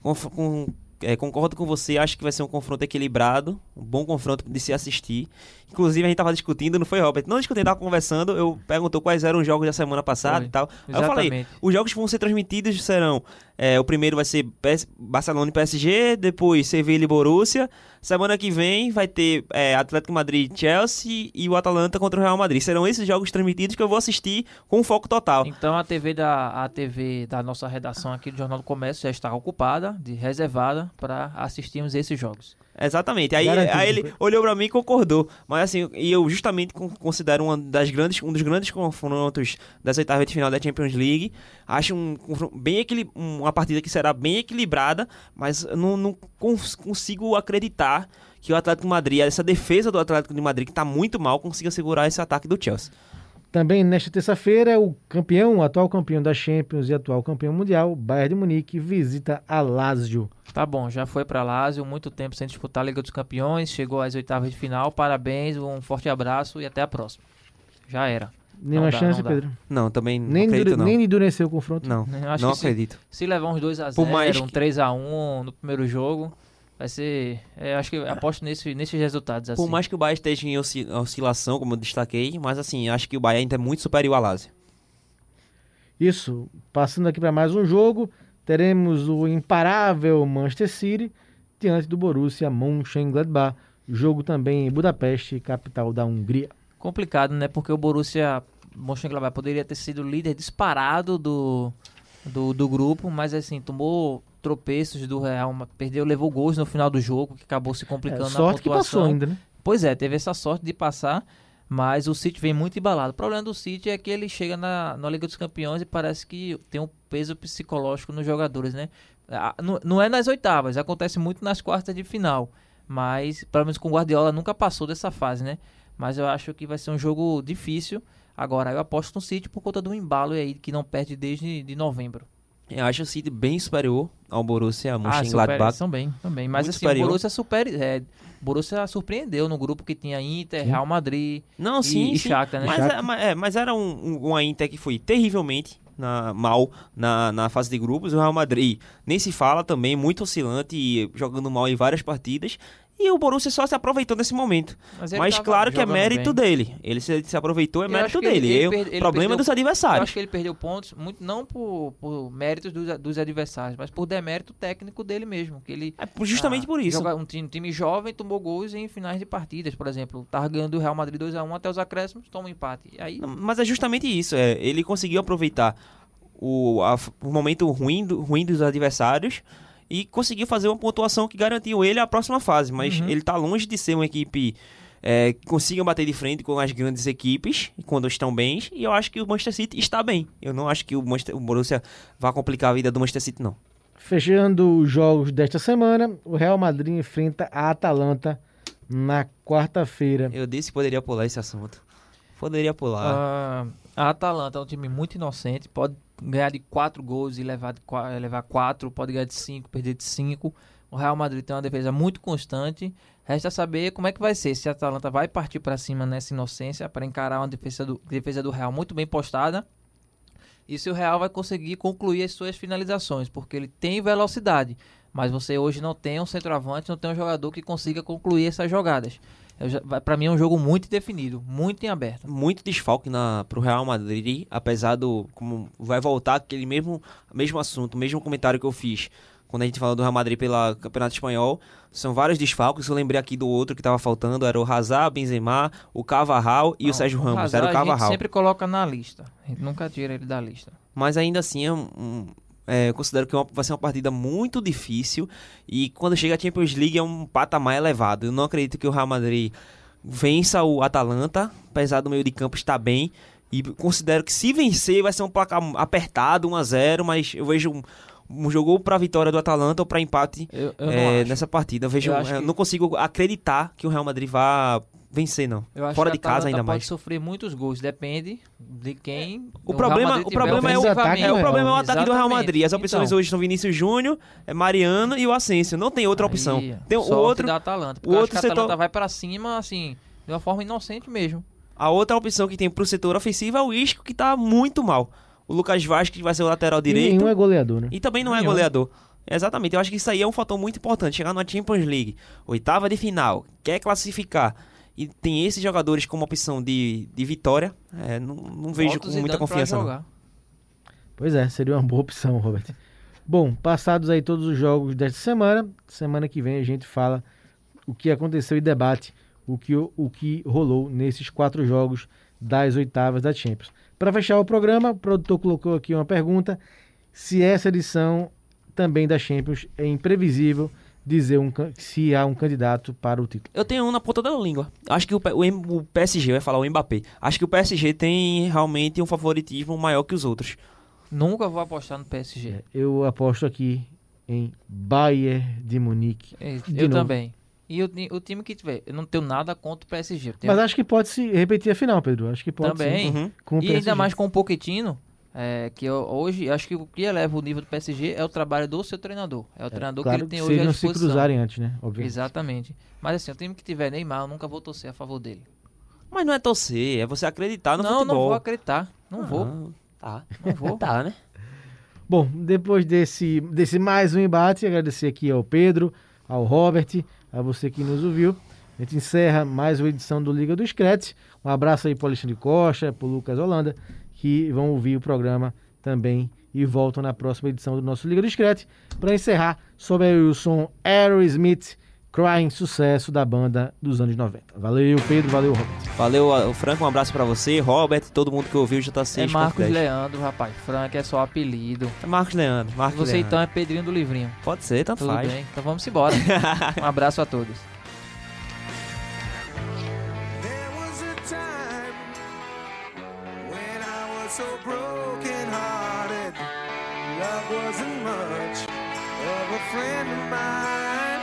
Conf- com- é, concordo com você, acho que vai ser um confronto equilibrado, um bom confronto de se assistir. Inclusive, a gente tava discutindo, não foi, Robert? Não discutindo, tava conversando, eu perguntou quais eram os jogos da semana passada Foi. e tal. Aí eu falei, os jogos que vão ser transmitidos serão, é, o primeiro vai ser PS Barcelona e PSG, depois Sevilla e Borussia. Semana que vem vai ter é, Atlético Madrid e Chelsea e o Atalanta contra o Real Madrid. Serão esses jogos transmitidos que eu vou assistir com foco total. Então a TV da a TV da nossa redação aqui do Jornal do Comércio já está ocupada, de reservada para assistirmos esses jogos. Exatamente. Aí, Garantido. aí ele olhou pra mim e concordou. Mas assim, e eu justamente con- considero uma das grandes, um dos grandes confrontos das oitavas de final da Champions League. Acho um, bem equili- uma partida que será bem equilibrada, mas não, não cons- consigo acreditar que o Atlético de Madrid, essa defesa do Atlético de Madrid, que tá muito mal, consiga segurar esse ataque do Chelsea. Também nesta terça-feira, o campeão, o atual campeão da Champions e atual campeão mundial, Bayern de Munique, visita a Lazio. Tá bom, já foi para Lazio, muito tempo sem disputar a Liga dos Campeões, chegou às oitavas de final, parabéns, um forte abraço e até a próxima. Já era. Nenhuma Não dá, chance, não. Pedro. Não, também não Nem, acredito endure- não. nem endureceu o confronto. Não, não acredito. Se levar uns 2 a 0 Por mais um que- 3 a 1 no primeiro jogo, vai ser, é, acho que aposto nesse, nesses resultados assim. Por mais que o Bayern esteja em osci- oscilação, como eu destaquei, mas assim, acho que o Bayern ainda é muito superior ao Lazio. Isso, passando aqui para mais um jogo, teremos o imparável Manchester City diante do Borussia Mönchengladbach. Jogo também em Budapeste, capital da Hungria. complicado, né? Porque o Borussia Mönchengladbach poderia ter sido líder disparado do, do, do grupo, mas assim, tomou tropeços do Real, perdeu, levou gols no final do jogo, que acabou se É, complicando na sorte que pontuação. passou ainda, né? Pois é, teve essa sorte de passar, mas o City vem muito embalado. O problema do City é que ele chega na, na Liga dos Campeões e parece que tem um peso psicológico nos jogadores, né? Não, não é nas oitavas, acontece muito nas quartas de final. Mas, pelo menos com o Guardiola, nunca passou dessa fase, né? Mas eu acho que vai ser um jogo difícil. Agora, eu aposto no City por conta do embalo aí que não perde desde de novembro. Eu acho o City bem superior ao Borussia Ah, Mönchengladbach. são bem, também. Mas Muito assim, superior. o Borussia, super, é, Borussia surpreendeu no grupo que tinha Inter, Real Madrid, Não, E- sim, e. Shakhtar, né? Mas, é- mas, é, era um, um- uma Inter que foi terrivelmente na- mal na, na fase de grupos. O Real Madrid nem se fala também, muito oscilante e jogando mal em várias partidas. E o Borussia só se aproveitou nesse momento. Mas Mas, ele claro que é mérito bem. dele. Ele se, se aproveitou, é Eu mérito ele- dele. ele Eu- perde- ele problema perdeu- dos Eu adversários. acho que ele perdeu pontos, muito, não por, por méritos dos, dos adversários, mas por demérito técnico dele mesmo. Que ele, É justamente ah, por isso. joga- um, time, um time jovem tomou gols em finais de partidas, por exemplo. Tava ganhando o Real Madrid 2x1 até os acréscimos, toma um empate. E aí, Mas é justamente isso. É, ele conseguiu aproveitar o, a- o momento ruim, do- ruim dos adversários e conseguiu fazer uma pontuação que garantiu ele a próxima fase. Mas Uhum. ele tá longe de ser uma equipe é, que consiga bater de frente com as grandes equipes quando estão bem. E eu acho que o Manchester City está bem. Eu não acho que o, Manchester, o Borussia vá complicar a vida do Manchester City, não. Fechando os jogos desta semana, o Real Madrid enfrenta a Atalanta na quarta-feira. Eu disse que poderia pular esse assunto. Poderia pular. ah, a Atalanta é um time muito inocente, pode ganhar de 4 gols e levar, de qua- levar 4, pode ganhar de 5, perder de 5. O Real Madrid tem uma defesa muito constante. Resta saber como é que vai ser, se a Atalanta vai partir para cima nessa inocência para encarar uma defesa do, defesa do Real muito bem postada. E se o Real vai conseguir concluir as suas finalizações, porque ele tem velocidade, mas você hoje não tem um centroavante, não tem um jogador que consiga concluir essas jogadas. Para mim é um jogo muito definido, muito em aberto. muito desfalque na, pro Real Madrid, apesar do. Como vai voltar aquele mesmo, mesmo assunto, mesmo comentário que eu fiz quando a gente falou do Real Madrid pela Campeonato Espanhol. São vários desfalques. Eu lembrei aqui do outro que estava faltando: era o Hazard, Benzema, o Cavarral e o Não, Sérgio Ramos. Hazard era o A gente Cavarral. sempre coloca na lista. A gente nunca tira ele da lista. Mas ainda assim, é um- é, eu considero que é uma- vai ser uma partida muito difícil. E quando chega a Champions League é um patamar elevado. Eu não acredito que o Real Madrid vença o Atalanta, apesar do meio de campo estar bem. E considero que se vencer vai ser um placar apertado, 1 a 0 mas eu vejo um, um jogo para vitória do Atalanta ou para empate Eu, eu é, não nessa partida. Eu vejo, Eu acho eu que- não consigo acreditar que o Real Madrid vá vencer não. Eu acho Fora que de casa ainda pode mais. sofrer muitos gols, depende de quem. O Real problema- o problema é o- ofensivamente. É, o problema é o ataque do Real. Madrid. As opções Então, hoje são Vinícius Júnior, é Mariano e o Asensio. Não tem outra opção. aí, Tem o outro, da Atalanta. o Porque eu acho outro que a setor- Atalanta vai pra cima, assim, de uma forma inocente mesmo. a outra opção que tem pro setor ofensivo é o Isco, que tá muito mal. O Lucas Vasquez, que vai ser o lateral E direito. nenhum é goleador, né? E também não é Nenhum. goleador. Exatamente, eu acho que isso aí é um fator muito importante. Chegar na Champions League, oitava de final, quer classificar e tem esses jogadores como opção de, de vitória, é, não, não vejo com muita confiança. Não. jogar. Pois é, seria uma boa opção, Robert. Bom, passados aí todos os jogos desta semana, semana que vem a gente fala o que aconteceu e debate o que, o que rolou nesses quatro jogos das oitavas da Champions. Para fechar o programa, o produtor colocou aqui uma pergunta: se essa edição também da Champions é imprevisível dizer um, se há um candidato para o título. Eu tenho um na ponta da língua. Acho que o, o o PSG, ia falar o Mbappé. Acho que o PSG tem realmente um favoritismo maior que os outros. Nunca vou apostar no PSG. Eu aposto aqui em Bayern de Munique. É, De Eu novo. também. E o, o time que tiver, eu não tenho nada contra o PSG. tenho Mas acho que pode se repetir a final, Pedro. Acho que pode Também. sim. Uhum. Com o E ainda mais com o Pochettino, é, que eu- hoje acho que o que eleva o nível do PSG é o trabalho do seu treinador. É o treinador claro que ele tem se hoje à eles não se disposição. cruzarem antes, né? Obviamente. Exatamente. Mas assim, o time que tiver Neymar, eu nunca vou torcer a favor dele. Mas não é torcer, é você acreditar no não, futebol. não vou acreditar. Não vou. Ah, tá. Não vou. Tá, né? Bom, depois desse, desse mais um embate, agradecer aqui ao Pedro, ao Robert, a você que nos ouviu. A gente encerra mais uma edição do Liga do Scratch. Um abraço aí para o Alexandre Costa, para o Lucas Holanda, que vão ouvir o programa também e voltam na próxima edição do nosso Liga do Scratch. Para encerrar, sobre o som Aerosmith, Crying, sucesso da banda dos anos 90. Valeu, Pedro, valeu, Robert. Valeu, o Franco, um abraço pra você, Robert, todo mundo que ouviu o JC. É Marcos 10. Leandro, rapaz. Frank é só apelido. É Marcos Leandro, Marcos Você Leandro. então é Pedrinho do Livrinho. Pode ser, tanto Tudo faz. bem. Então vamos embora. um abraço a todos. So broken hearted. Love wasn't much of a friend of mine.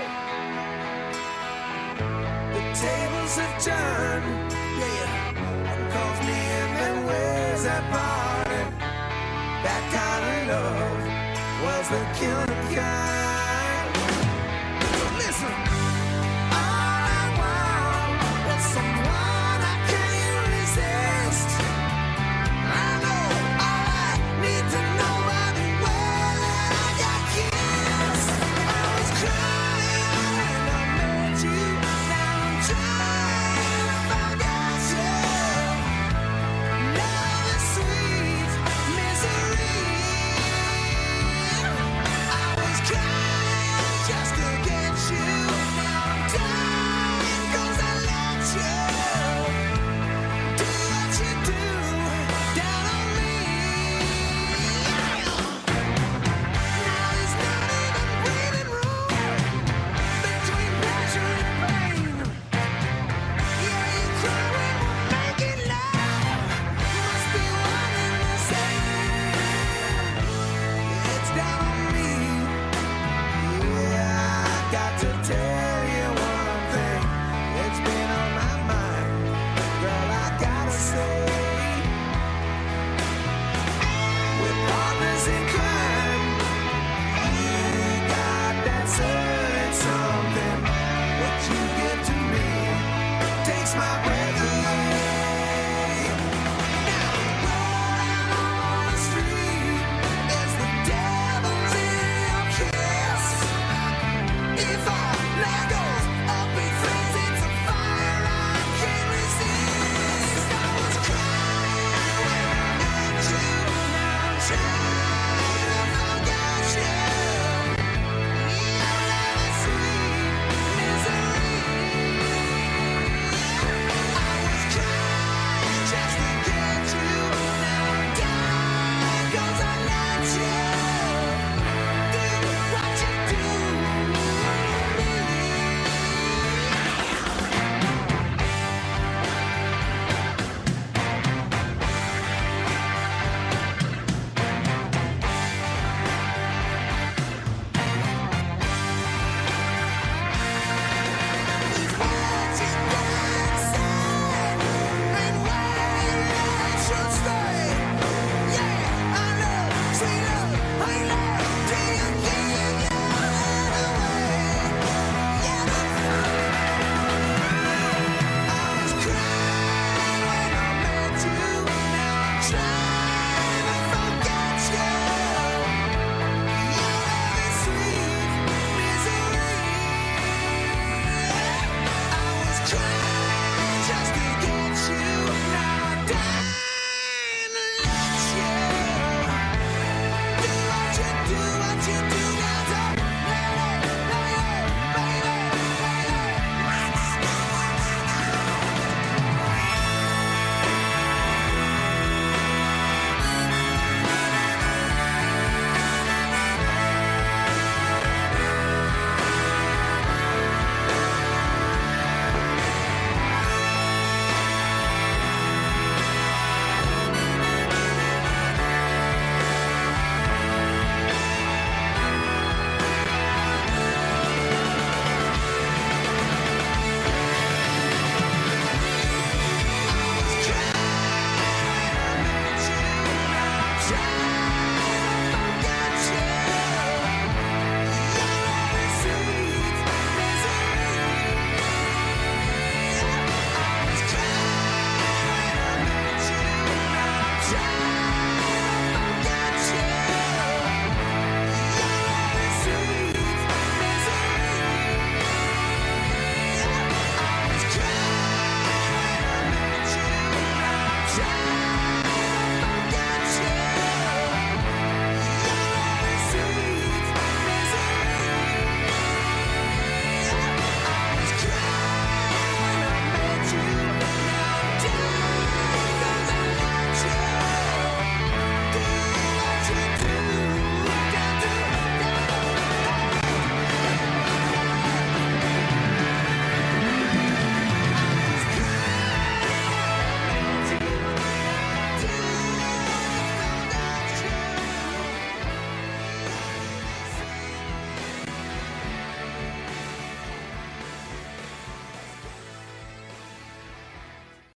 The tables have turned, yeah. Calls me in and ways that parted. That kind of love was the killing kind.